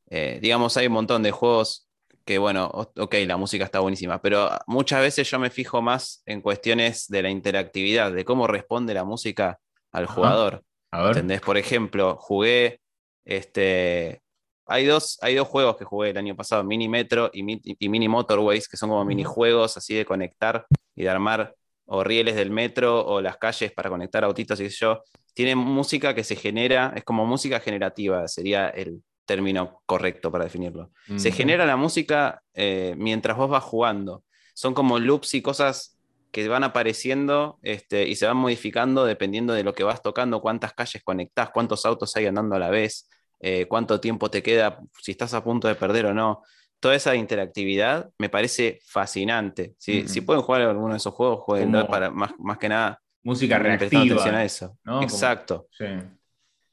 eh, digamos hay un montón de juegos que bueno, ok, la música está buenísima, pero muchas veces yo me fijo más en cuestiones de la interactividad, de cómo responde la música al jugador. A ver. ¿Entendés? Por ejemplo, jugué este. Hay dos, hay dos juegos que jugué el año pasado, Mini Metro y, Mi- y Mini Motorways, que son como minijuegos así de conectar y de armar o rieles del metro o las calles para conectar autitos y yo. Tienen música que se genera, es como música generativa, sería el término correcto para definirlo. Se genera la música eh, mientras vos vas jugando. Son como loops y cosas que van apareciendo este, y se van modificando dependiendo de lo que vas tocando, cuántas calles conectás, cuántos autos hay andando a la vez, eh, cuánto tiempo te queda, si estás a punto de perder o no. Toda esa interactividad me parece fascinante. Si, Mm. si pueden jugar alguno de esos juegos, jueguenlo Como- para más, más que nada. Música reactiva. atención a eso. ¿no? Como- Exacto. Sí.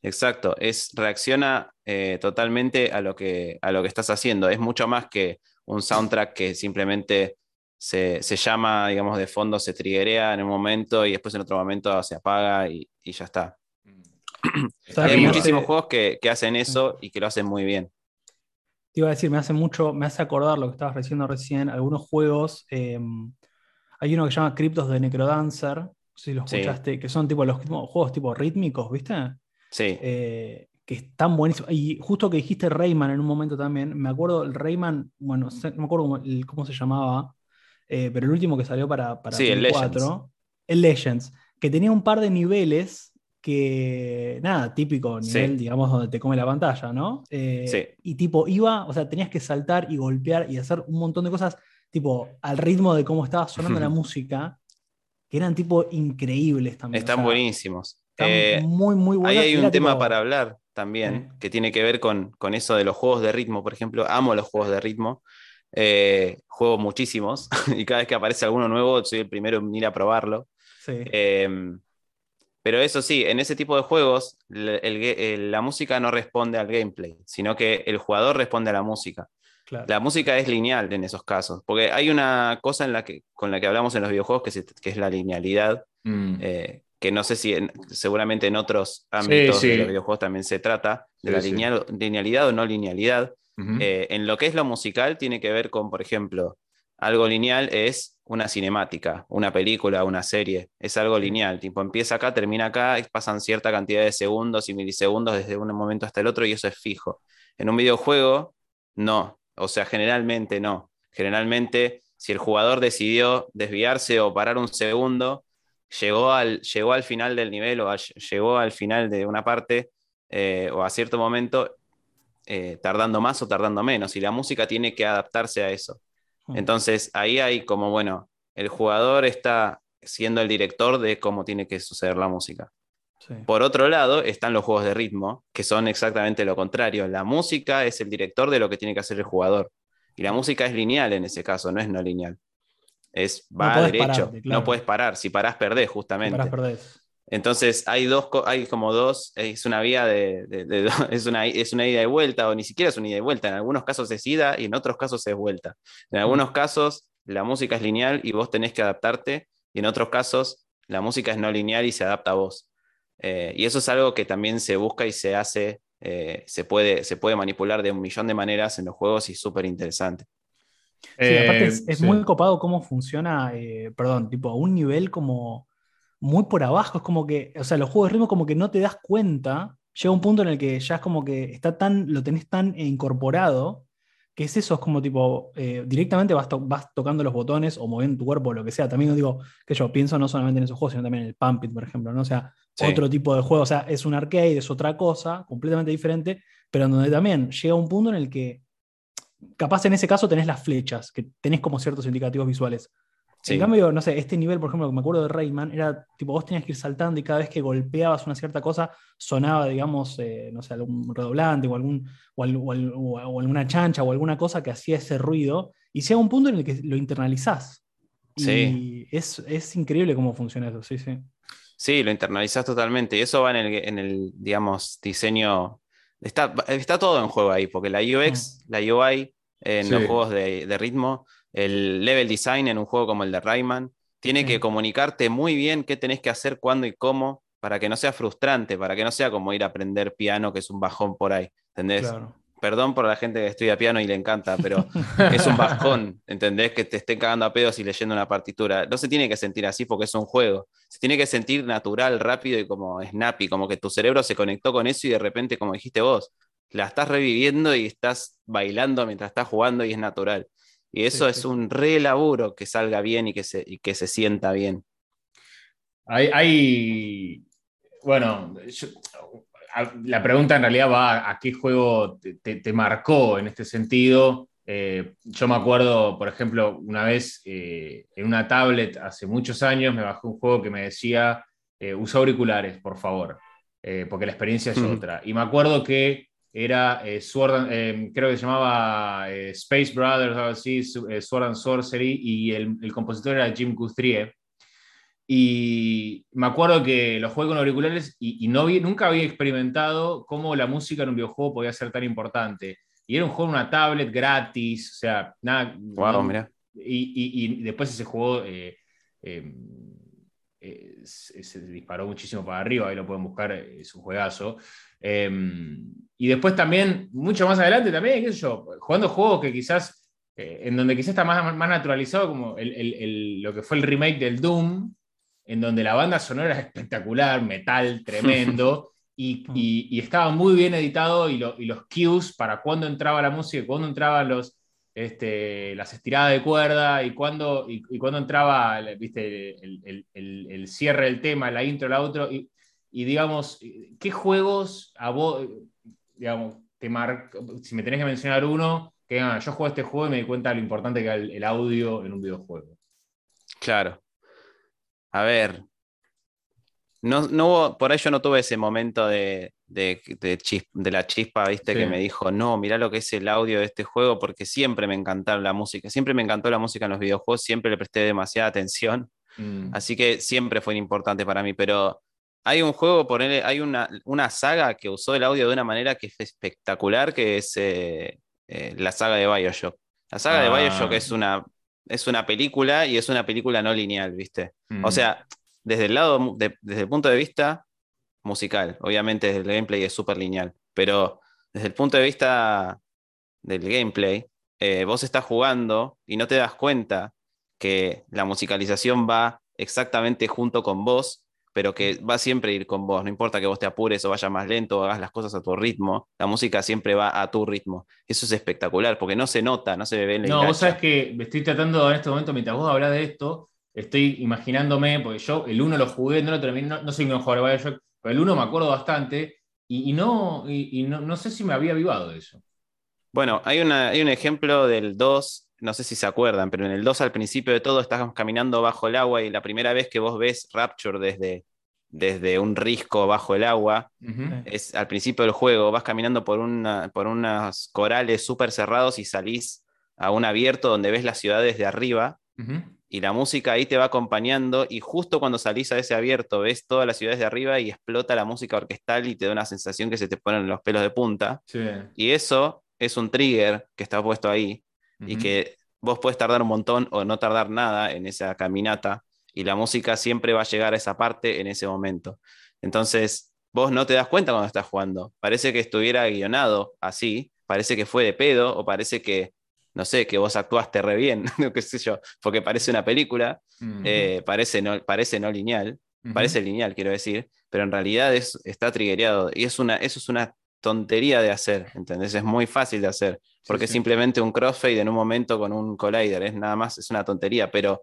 Exacto, es reacciona eh, totalmente a lo, que, a lo que estás haciendo. Es mucho más que un soundtrack que simplemente se, se llama, digamos, de fondo, se triguea en un momento y después en otro momento se apaga y, y ya está. Está Hay muchísimos hace- juegos que, que hacen eso y que lo hacen muy bien. Te iba a decir, me hace mucho, me hace acordar lo que estabas diciendo recién, algunos juegos. eh, hay uno que se llama Cryptos de Necrodancer, si lo Sí. escuchaste, que son tipo los juegos tipo rítmicos, ¿viste? Sí. eh, que están buenísimos. Y justo que dijiste Rayman en un momento también, me acuerdo el Rayman, bueno, no me acuerdo cómo, el- cómo se llamaba, eh, pero el último que salió para, para Sí, el Play Legends. 4, el Legends, que tenía un par de niveles que, nada, típico Sí. nivel, digamos, donde te come la pantalla, ¿no? Eh, Sí. Y tipo, iba, o sea, tenías que saltar y golpear y hacer un montón de cosas, tipo, al ritmo de cómo estaba sonando la música, que eran tipo increíbles también. o Están sea, buenísimos. Eh, muy, muy Ahí buenas. hay y un tema tipo- para hablar también, que tiene que ver con, con eso de los juegos de ritmo, por ejemplo. Amo los juegos de ritmo. Eh, juego muchísimos y cada vez que aparece alguno nuevo soy el primero en ir a probarlo. Sí. Eh, pero eso sí, en ese tipo de juegos el el- la música no responde al gameplay, sino que el jugador responde a la música. claro. La música es lineal en esos casos, porque hay una cosa en la que, con la que hablamos en los videojuegos que, se- que es la linealidad, Mm. eh, que no sé si en- seguramente en otros ámbitos sí. de los videojuegos también se trata de Sí, la lineal- linealidad o no linealidad. Eh, en lo que es lo musical tiene que ver con, por ejemplo, algo lineal es una cinemática, una película, una serie, es algo lineal, tipo empieza acá, termina acá, pasan cierta cantidad de segundos y milisegundos desde un momento hasta el otro y eso es fijo. En un videojuego, no, o sea, generalmente no. Generalmente, si el jugador decidió desviarse o parar un segundo, llegó al, llegó al final del nivel o al- llegó al final de una parte eh, o a cierto momento, eh, tardando más o tardando menos, y la música tiene que adaptarse a eso. Mm. Entonces ahí hay como, bueno, el jugador está siendo el director de cómo tiene que suceder la música. Sí. Por otro lado, están los juegos de ritmo, que son exactamente lo contrario. La música es el director de lo que tiene que hacer el jugador. Y la música es lineal en ese caso, no es no lineal. Es No va podés derecho, pararte, claro. no puedes parar. Si parás, perdés, Si justamente. parás, perdés. Entonces hay dos, hay como dos, es una vía de, de- de- es, una, es una ida y vuelta, o ni siquiera es una ida y vuelta. En algunos casos es ida y en otros casos es vuelta. En algunos casos la música es lineal y vos tenés que adaptarte, y en otros casos la música es no lineal y se adapta a vos. Eh, y eso es algo que también se busca y se hace, eh, se, puede, se puede manipular de un millón de maneras en los juegos y es súper interesante. Sí, aparte es, Eh, es sí. muy copado cómo funciona, eh, perdón, tipo a un nivel como muy por abajo. Es como que, o sea, los juegos de ritmo como que no te das cuenta. Llega un punto en el que ya es como que está tan, lo tenés tan incorporado, que es eso, es como tipo, eh, directamente vas, to- vas tocando los botones o moviendo tu cuerpo o lo que sea. También digo que yo pienso no solamente en esos juegos, sino también en el Pump It, por ejemplo, ¿no? O sea, Sí. otro tipo de juego. O sea, es un arcade, es otra cosa, completamente diferente, pero en donde también llega un punto en el que capaz en ese caso tenés las flechas, que tenés como ciertos indicativos visuales. Sí. En cambio, no sé, este nivel, por ejemplo, que me acuerdo de Rayman, era tipo, vos tenías que ir saltando y cada vez que golpeabas una cierta cosa, sonaba, digamos, eh, no sé, algún redoblante o, algún, o, alguna chancha o alguna cosa que hacía ese ruido, y llega un punto en el que lo internalizás. Sí. Y es, es increíble cómo funciona eso, sí, sí. Sí, lo internalizás totalmente. Y eso va en el, en el digamos, diseño. Está, está todo en juego ahí, porque la UX, la UI en Sí. los juegos de, de ritmo, el level design en un juego como el de Rayman, tiene Sí. que comunicarte muy bien qué tenés que hacer, cuándo y cómo, para que no sea frustrante, para que no sea como ir a aprender piano, que es un bajón por ahí. ¿Entendés? Claro. Perdón por la gente que estudia piano y le encanta, pero es un bajón, ¿entendés? Que te estén cagando a pedos y leyendo una partitura. No se tiene que sentir así porque es un juego. Se tiene que sentir natural, rápido y como snappy, como que tu cerebro se conectó con eso y de repente, como dijiste vos, la estás reviviendo y estás bailando mientras estás jugando y es natural. Y eso Sí, es un re laburo que salga bien y que se, y que se sienta bien. Hay, hay- bueno, yo- la pregunta en realidad va a, qué juego te, te- te marcó en este sentido. Eh, yo me acuerdo, por ejemplo, una vez eh, en una tablet hace muchos años me bajé un juego que me decía, eh, usa auriculares, por favor, eh, porque la experiencia es otra. Y me acuerdo que era Sword and- creo que se llamaba Space Brothers, algo así, Sword and Sorcery, y el, el compositor era Jim Guthrie. Y me acuerdo que lo jugué con auriculares y, y no vi- nunca había experimentado cómo la música en un videojuego podía ser tan importante. Y era un juego en una tablet gratis, o sea, nada. Wow, no- y, y- y después ese juego eh, eh, eh, se, se disparó muchísimo para arriba, ahí lo pueden buscar, es un juegazo. Y después también, mucho más adelante también, qué sé yo, jugando juegos que quizás, en donde quizás está más, más naturalizado, como el- el- el- lo que fue el remake del Doom, en donde la banda sonora es espectacular, metal tremendo, y, Mm. y- y estaba muy bien editado y, lo- y los cues para cuándo entraba la música, cuándo entraban los, este, las estiradas de cuerda y cuándo, y, cuándo entraba el, ¿viste? El, el- el- el cierre del tema, la intro, la outro. Y, digamos, ¿qué juegos a vos, digamos, te mar- si me tenés que mencionar uno, que digan, yo juego este juego y me di cuenta de lo importante que el, el audio en un videojuego? Claro. A ver. No, no hubo- por ahí yo no tuve ese momento de, de, de chis- de la chispa, viste, Sí. que me dijo, no, mirá lo que es el audio de este juego, porque siempre me encantaron la música, siempre me encantó la música en los videojuegos, siempre le presté demasiada atención, Mm. así que siempre fue importante para mí, pero hay un juego, ponele, hay una, una saga que usó el audio de una manera que es espectacular, que es eh, eh, la saga de Bioshock. La saga Ah. de Bioshock es una, es una película y es una película no lineal, ¿viste? Mm. O sea, desde el lado, de- desde el punto de vista musical, obviamente el gameplay es súper lineal, pero desde el punto de vista del gameplay, eh, vos estás jugando y no te das cuenta que la musicalización va exactamente junto con vos, pero que va siempre a ir con vos, no importa que vos te apures o vayas más lento o hagas las cosas a tu ritmo, la música siempre va a tu ritmo. Eso es espectacular, porque no se nota, no se ve en la No, vos sabés que estoy tratando en este momento, mientras vos hablas de esto, estoy imaginándome, porque yo el 1 lo jugué, no lo terminé, no, no soy un jugador de Bioshock, pero el 1 me acuerdo bastante, y, y no, y, y no, no sé si me había avivado de eso. Bueno, hay, una, hay un ejemplo del 2, no sé si se acuerdan, pero en el 2 al principio de todo estás caminando bajo el agua y la primera vez que vos ves Rapture desde, desde un risco bajo el agua, es al principio del juego, vas caminando por, una, por unos corales súper cerrados y salís a un abierto donde ves las ciudades de arriba y la música ahí te va acompañando y justo cuando salís a ese abierto ves todas las ciudades de arriba y explota la música orquestal y te da una sensación que se te ponen los pelos de punta. Sí. Y eso es un trigger que está puesto ahí y que vos puedes tardar un montón o no tardar nada en esa caminata y la música siempre va a llegar a esa parte en ese momento. Entonces, vos no te das cuenta cuando estás jugando. Parece que estuviera guionado así, parece que fue de pedo o parece que, no sé, que vos actuaste re bien, qué sé yo, porque parece una película, eh, parece, no, parece no lineal, parece lineal, quiero decir, pero en realidad es, está triggereado y es una, eso es una tontería de hacer, ¿entendés? Es muy fácil de hacer, porque Sí, es sí. simplemente un crossfade en un momento con un collider, es nada más, es una tontería, pero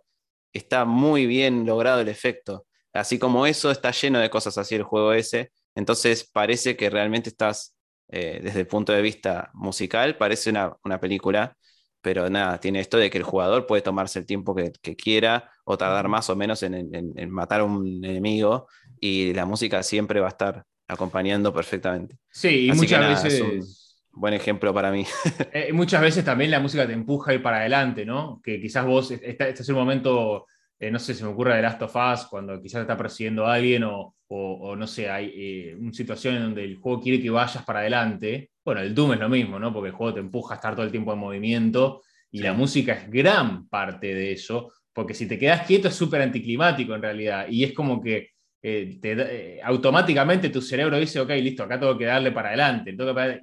está muy bien logrado el efecto. Así como eso, está lleno de cosas así el juego ese, entonces parece que realmente estás, eh, desde el punto de vista musical, parece una, una película, pero nada, tiene esto de que el jugador puede tomarse el tiempo que, que quiera o tardar más o menos en, en- en matar a un enemigo y la música siempre va a estar acompañando perfectamente. Sí, y Así muchas nada, veces. Buen ejemplo para mí. Eh, muchas veces también la música te empuja a ir para adelante, ¿no? Que quizás vos, este, este es un momento, eh, no sé, se me ocurre de Last of Us, cuando quizás te está persiguiendo a alguien o, o- o no sé, hay eh, una situación en donde el juego quiere que vayas para adelante. Bueno, el Doom es lo mismo, ¿no? Porque el juego te empuja a estar todo el tiempo en movimiento y Sí. la música es gran parte de eso, porque si te quedas quieto es súper anticlimático en realidad y es como que eh, eh, automáticamente tu cerebro dice, ok, listo, acá tengo que darle para adelante.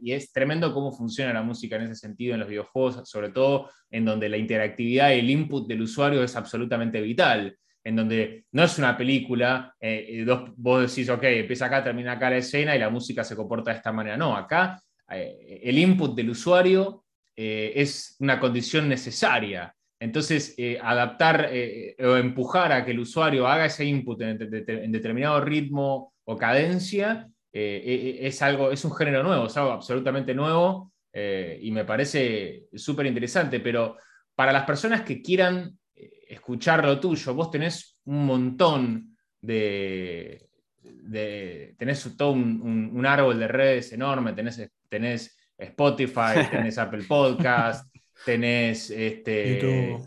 Y es tremendo cómo funciona la música en ese sentido en los videojuegos, sobre todo en donde la interactividad y el input del usuario es absolutamente vital. En donde no es una película, eh, dos- vos decís, ok, empieza acá, termina acá la escena y la música se comporta de esta manera. No, acá el input del usuario es una condición necesaria. Entonces, eh, adaptar eh, o empujar a que el usuario haga ese input en, de- en determinado ritmo o cadencia eh, eh, es algo, es un género nuevo, es algo absolutamente nuevo eh, y me parece súper interesante. Pero para las personas que quieran eh, escuchar lo tuyo, vos tenés un montón de. de- tenés todo un, un- un árbol de redes enorme, tenés, tenés Spotify, tenés Apple Podcast, tenés este,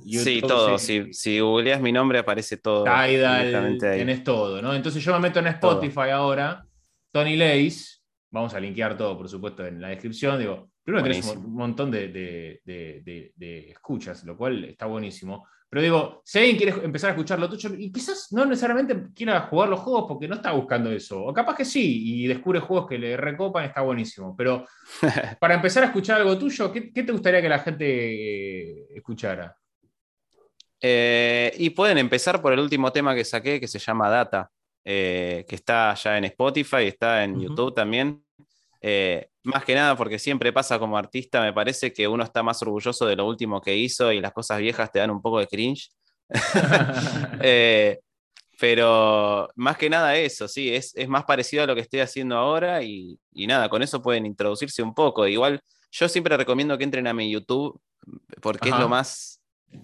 YouTube. sí, todo. Si, si googleas mi nombre aparece todo. Tidal, tenés todo, ¿no? Entonces yo me meto en Spotify ahora, Tony Lace, vamos a linkear todo, por supuesto, en la descripción. Digo, primero tenés un, montón de, de- de- de- de escuchas, lo cual está buenísimo. Pero digo, si alguien quiere empezar a escuchar lo tuyo, y quizás no necesariamente quiera jugar los juegos porque no está buscando eso, o capaz que sí, y descubre juegos que le recopan, está buenísimo. Pero para empezar a escuchar algo tuyo, ¿qué, qué te gustaría que la gente eh, escuchara? Eh, y pueden empezar por el último tema que saqué que se llama Data. eh, que está ya en Spotify, está en. YouTube también. Eh, más que nada porque siempre pasa como artista, me parece que uno está más orgulloso de lo último que hizo y las cosas viejas te dan un poco de cringe. Eh, pero más que nada eso, sí, es, es más parecido a lo que estoy haciendo ahora y, y nada, con eso pueden introducirse un poco. Igual yo siempre recomiendo que entren a mi YouTube porque Ajá. es lo más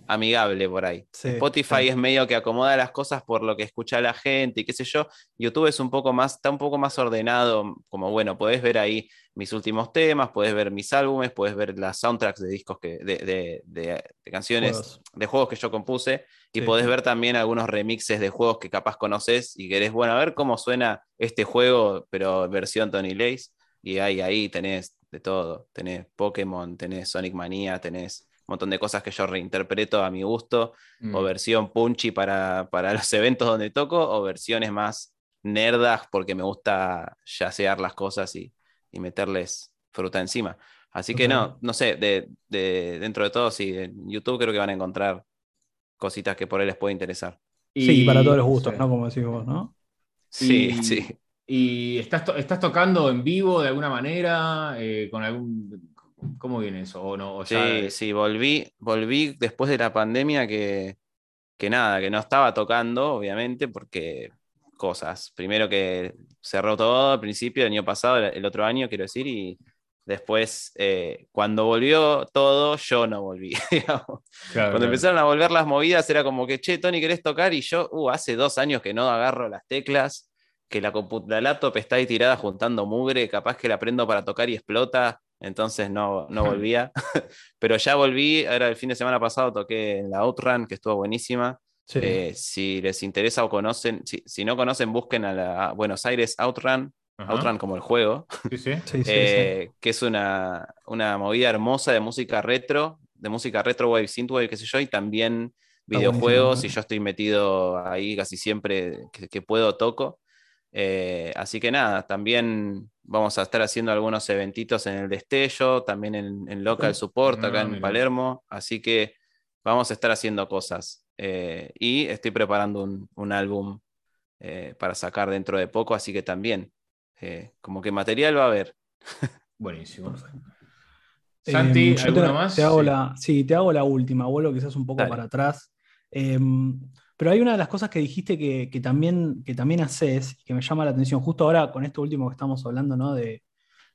amigable por ahí. Sí, Spotify sí. es medio que acomoda las cosas por lo que escucha la gente y qué sé yo. YouTube es un poco más, está un poco más ordenado, como bueno, podés ver ahí mis últimos temas, podés ver mis álbumes, podés ver las soundtracks de discos que, de, de- de- de canciones, Juegos. de juegos que yo compuse, y Sí. podés ver también algunos remixes de juegos que capaz conoces y querés, bueno, a ver cómo suena este juego, pero versión Tony Lace, y ahí, ahí tenés de todo, tenés Pokémon, tenés Sonic Mania, tenés un montón de cosas que yo reinterpreto a mi gusto, Mm. o versión punchy para, para los eventos donde toco, o versiones más nerdas porque me gusta yacear las cosas y, y meterles fruta encima. Así que no, no sé, de, de- dentro de todo, sí, en YouTube creo que van a encontrar cositas que por ahí les puede interesar. Sí, para todos los gustos, sí. ¿no? Como decís vos, ¿no? Sí, Y- sí. ¿Y estás, to- estás tocando en vivo de alguna manera? eh, ¿Con algún. ¿Cómo viene eso? ¿O no? O ya- Sí, sí, volví, volví después de la pandemia que, que nada, que no estaba tocando, obviamente, porque cosas. Primero que cerró todo al principio del año pasado, el otro año, quiero decir, y después, eh, cuando volvió todo, yo no volví. digamos. Claro, Cuando claro. empezaron a volver las movidas, era como que, che, Tony, ¿querés tocar? Y yo, uh, hace dos años que no agarro las teclas, que la, la laptop está ahí tirada juntando mugre, capaz que la prendo para tocar y explota, entonces no, no volvía. Pero ya volví, ahora el fin de semana pasado toqué en la Outrun, que estuvo buenísima. Sí. Eh, si les interesa o conocen, si, si no conocen, busquen a la a Buenos Aires Outrun, Ajá. Outrun como el juego. Sí, sí. sí, sí, sí. Eh, que es una, una movida hermosa de música retro, de música retro wave, synthwave, qué sé yo, y también videojuegos, y yo estoy metido ahí casi siempre que, que puedo toco. Eh, así que nada, también vamos a estar haciendo algunos eventitos en el Destello, también en, en Local Support acá Ah, en mira. Palermo, así que vamos a estar haciendo cosas. Eh, y estoy preparando un, un álbum eh, para sacar dentro de poco, así que también, eh, como que material va a haber. Buenísimo. Santi, ¿alguna te, más? Te hago Sí. la, sí, te hago la última, vuelvo quizás un poco Dale. para atrás. Pero hay una de las cosas que dijiste que, que también, que también haces que me llama la atención, justo ahora con esto último que estamos hablando, ¿no? De,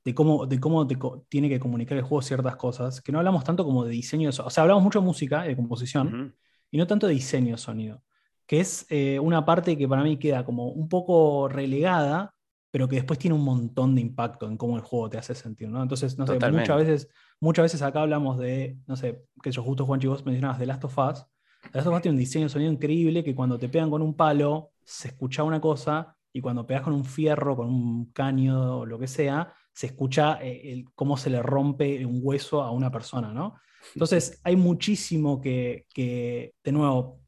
de cómo, de cómo te co- tiene que comunicar el juego ciertas cosas, que no hablamos tanto como de diseño de so- O sea, hablamos mucho de música, de composición, Ujú. y no tanto de diseño de sonido, que es eh, una parte que para mí queda como un poco relegada, pero que después tiene un montón de impacto en cómo el juego te hace sentir, ¿no? Entonces, no sé, muchas veces, muchas veces acá hablamos de, no sé, que yo justo Juanchi, vos mencionabas The Last of Us. Last of Us un diseño de sonido increíble que cuando te pegan con un palo se escucha una cosa y cuando pegas con un fierro, con un caño o lo que sea, se escucha eh, el- cómo se le rompe un hueso a una persona, ¿no? Entonces hay muchísimo que, que, de nuevo,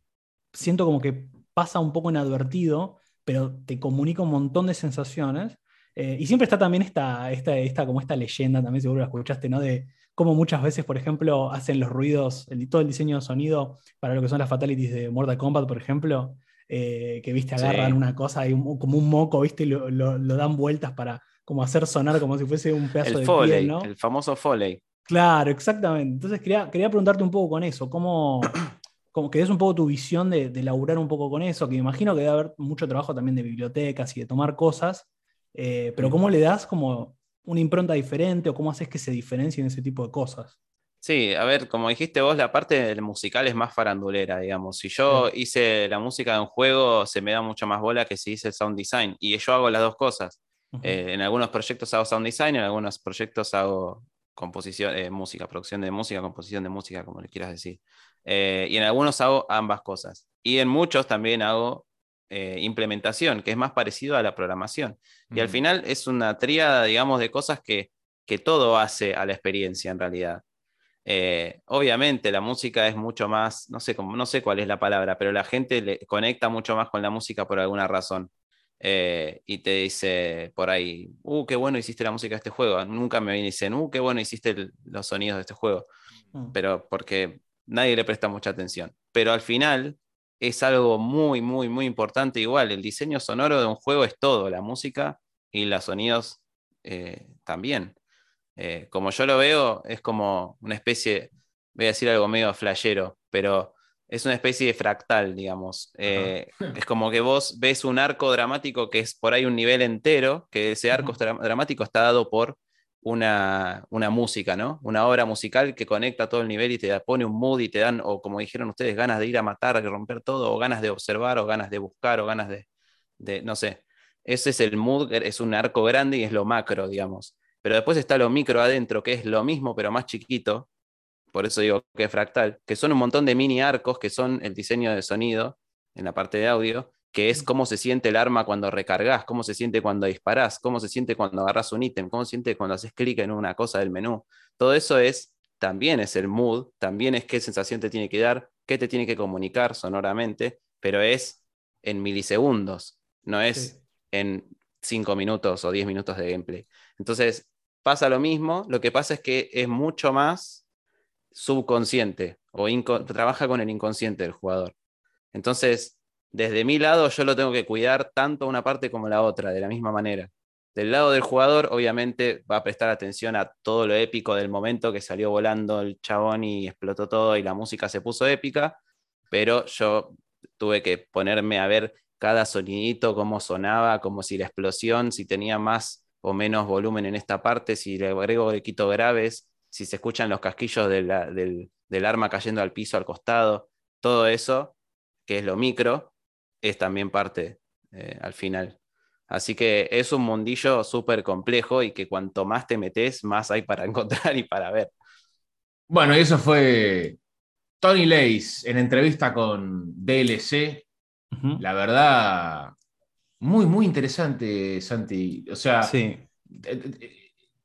siento como que pasa un poco inadvertido, pero te comunica un montón de sensaciones. Eh, y siempre está también esta, esta, esta, como esta leyenda, también seguro la escuchaste, ¿no? De cómo muchas veces, por ejemplo, hacen los ruidos, el- todo el diseño de sonido para lo que son las fatalities de Mortal Kombat, por ejemplo, eh, que, viste, Sí. agarran una cosa, y un- como un moco, viste, y lo, lo- lo dan vueltas para como hacer sonar como si fuese un pedazo El de Foley, piel, ¿no? el famoso Foley. Claro, exactamente. Entonces quería, quería preguntarte un poco con eso, cómo, como que des un poco tu visión de, de laburar un poco con eso, que me imagino que debe haber mucho trabajo también de bibliotecas y de tomar cosas, eh, pero cómo le das como una impronta diferente o cómo haces que se diferencien ese tipo de cosas. Sí, a ver, como dijiste vos, la parte del musical es más farandulera, digamos. Si yo hice la música de un juego, se me da mucho más bola que si hice el sound design. Y yo hago las dos cosas. Eh, en algunos proyectos hago sound design, en algunos proyectos hago composición, eh, música, producción de música, composición de música, como le quieras decir. Eh, y en algunos hago ambas cosas. Y en muchos también hago eh, implementación, que es más parecido a la programación. Y al final es una tríada, digamos, de cosas que, que todo hace a la experiencia en realidad. Eh, obviamente la música es mucho más, no sé, no sé cuál es la palabra, pero la gente le conecta mucho más con la música por alguna razón. Eh, y te dice por ahí, uh, qué bueno hiciste la música de este juego. Nunca me dicen, uh, qué bueno hiciste el- los sonidos de este juego, Mm. pero porque nadie le presta mucha atención. Pero al final, es algo muy, muy, muy importante. Igual, el diseño sonoro de un juego es todo, la música y los sonidos eh, también. Eh, como yo lo veo, es como una especie, voy a decir algo medio flashero, pero es una especie de fractal, digamos. Eh, es como que vos ves un arco dramático que es por ahí un nivel entero, que ese arco dramático está dado por una, música, ¿no? Una obra musical que conecta todo el nivel y te pone un mood y te dan, o como dijeron ustedes, ganas de ir a matar, de romper todo, o ganas de observar, o ganas de buscar, o ganas de, de no sé. Ese es el mood, es un arco grande y es lo macro, digamos. Pero después está lo micro adentro, que es lo mismo, pero más chiquito. Por eso digo que es fractal, que son un montón de mini arcos que son el diseño de sonido en la parte de audio, que es cómo se siente el arma cuando recargas, cómo se siente cuando disparás, cómo se siente cuando agarras un ítem, cómo se siente cuando haces clic en una cosa del menú. Todo eso es, también es el mood, también es qué sensación te tiene que dar, qué te tiene que comunicar sonoramente, pero es en milisegundos, no es en 5 minutos o 10 minutos de gameplay. Entonces, pasa lo mismo, lo que pasa es que es mucho más subconsciente o trabaja con el inconsciente del jugador. Entonces, desde mi lado yo lo tengo que cuidar tanto una parte como la otra, de la misma manera. Del lado del jugador, obviamente, va a prestar atención a todo lo épico del momento que salió volando el chabón y explotó todo y la música se puso épica, pero yo tuve que ponerme a ver cada sonidito, cómo sonaba, como si la explosión, si tenía más o menos volumen en esta parte, si le agrego le quito graves, si se escuchan los casquillos del, del arma cayendo al piso al costado, todo eso, que es lo micro, es también parte eh, al final. Así que es un mundillo súper complejo y que cuanto más te metes, más hay para encontrar y para ver. Bueno, y eso fue Tony Lace en entrevista con DLC. La verdad, muy, muy interesante, Santi. O sea, sí.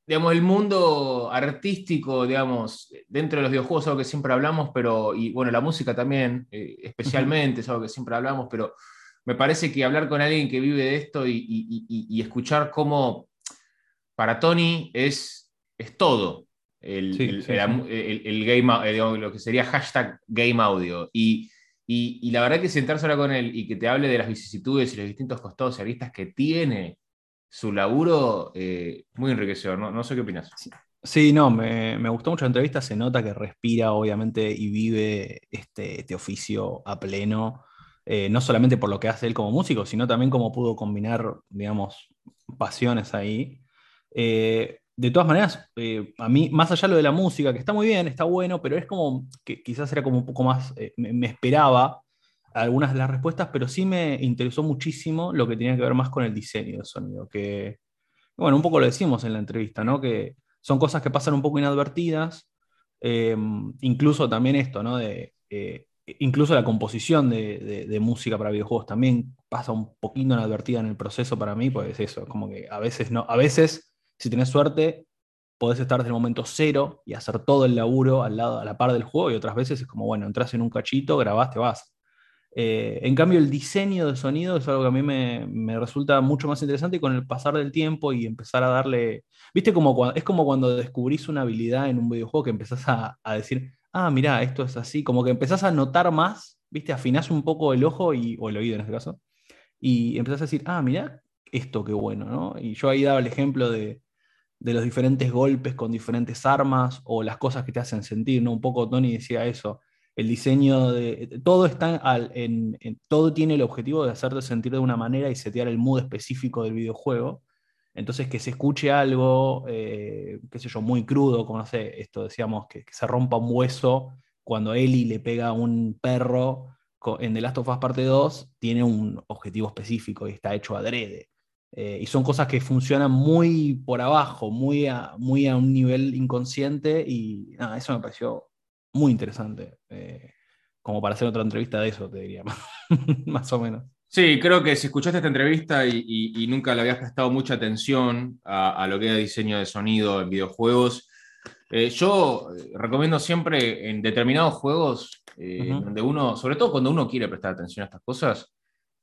Digamos, el mundo artístico, digamos, dentro de los videojuegos es algo que siempre hablamos, pero, y bueno, la música también, eh, especialmente, es algo que siempre hablamos, pero me parece que hablar con alguien que vive de esto y, escuchar cómo para Tony es, es todo. El, game, eh, lo que sería hashtag game audio. Y, la verdad que sentarse ahora con él y que te hable de las vicisitudes y los distintos costados y aristas que tiene su laburo, eh, muy enriquecedor. ¿no? sé qué opinas. Sí, no, me, gustó mucho la entrevista. Se nota que respira, obviamente, y vive este, este oficio a pleno. Eh, no solamente por lo que hace él como músico, sino también cómo pudo combinar, digamos, pasiones ahí. Eh, de todas maneras, eh, a mí, más allá de lo de la música, que está muy bien, está bueno, pero es como que quizás era como un poco más, me, esperaba algunas de las respuestas, pero sí me interesó muchísimo lo que tenía que ver más con el diseño del sonido, que, bueno, un poco lo decimos en la entrevista, ¿no? Que son cosas que pasan un poco inadvertidas, incluso también esto, ¿no? De, incluso la composición de, música para videojuegos también pasa un poquito inadvertida en el proceso para mí, pues eso, como que a veces no, a veces, si tenés suerte, podés estar desde el momento cero y hacer todo el laburo al lado, a la par del juego, y otras veces es como, bueno, entras en un cachito, grabás, te vas. Eh, en cambio, el diseño de sonido es algo que a mí me, resulta mucho más interesante con el pasar del tiempo y empezar a darle, viste, como es como cuando descubrís una habilidad en un videojuego que empezás a, decir, ah, mirá, esto es así, como que empezás a notar más, ¿viste? Afinás un poco el ojo y, o el oído en este caso, y empezás a decir, ah, mirá, esto qué bueno, ¿no? Y yo ahí daba el ejemplo de, los diferentes golpes con diferentes armas o las cosas que te hacen sentir, ¿no? Un poco Tony decía eso, el diseño de... Todo está en, todo tiene el objetivo de hacerte sentir de una manera y setear el mood específico del videojuego. Entonces, que se escuche algo, eh, qué sé yo, muy crudo, como no sé, esto decíamos, que, se rompa un hueso cuando Ellie le pega a un perro en The Last of Us Parte 2, tiene un objetivo específico y está hecho adrede. Eh, y son cosas que funcionan muy por abajo, muy a, muy a un nivel inconsciente, y nada, eso me pareció muy interesante. Eh, como para hacer otra entrevista de eso, te diría, más o menos. Sí, creo que si escuchaste esta entrevista y, nunca le habías prestado mucha atención a, lo que es diseño de sonido en videojuegos, eh, yo eh, recomiendo siempre en determinados juegos, eh, donde uno, sobre todo cuando uno quiere prestar atención a estas cosas,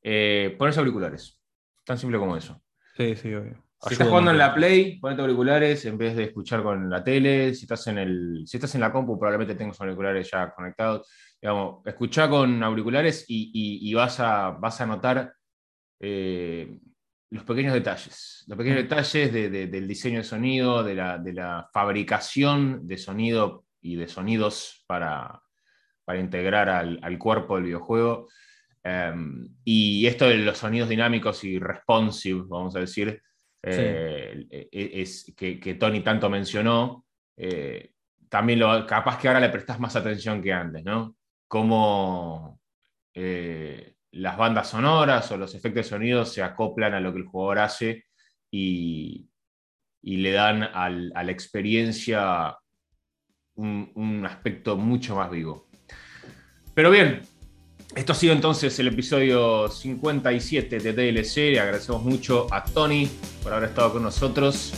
ponerse auriculares. Tan simple como eso. Sí, sí, obvio. Si estás jugando en la Play, ponete auriculares en vez de escuchar con la tele. Si estás en, el, si estás en la compu, probablemente tengas auriculares ya conectados. Digamos, escucha con auriculares y, vas, a, vas a notar eh, los pequeños detalles. Los pequeños detalles del diseño de sonido, de la, fabricación de sonido y de sonidos para, integrar al, cuerpo del videojuego. Em, y esto de los sonidos dinámicos y responsive, vamos a decir, eh, e, e, es, que, Tony tanto mencionó, eh, también lo, capaz que ahora le prestas más atención que antes, ¿no? Cómo eh, las bandas sonoras o los efectos de sonido se acoplan a lo que el jugador hace y, le dan a la experiencia un aspecto mucho más vivo. Pero bien, esto ha sido entonces el episodio 57 de DLC. Le agradecemos mucho a Tony por haber estado con nosotros.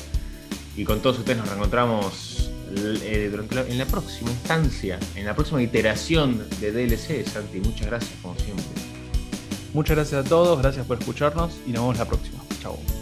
Y con todos ustedes nos reencontramos eh, en la próxima instancia, en la próxima iteración de DLC. Santi, muchas gracias como siempre. Muchas gracias a todos, gracias por escucharnos y nos vemos la próxima. Chao.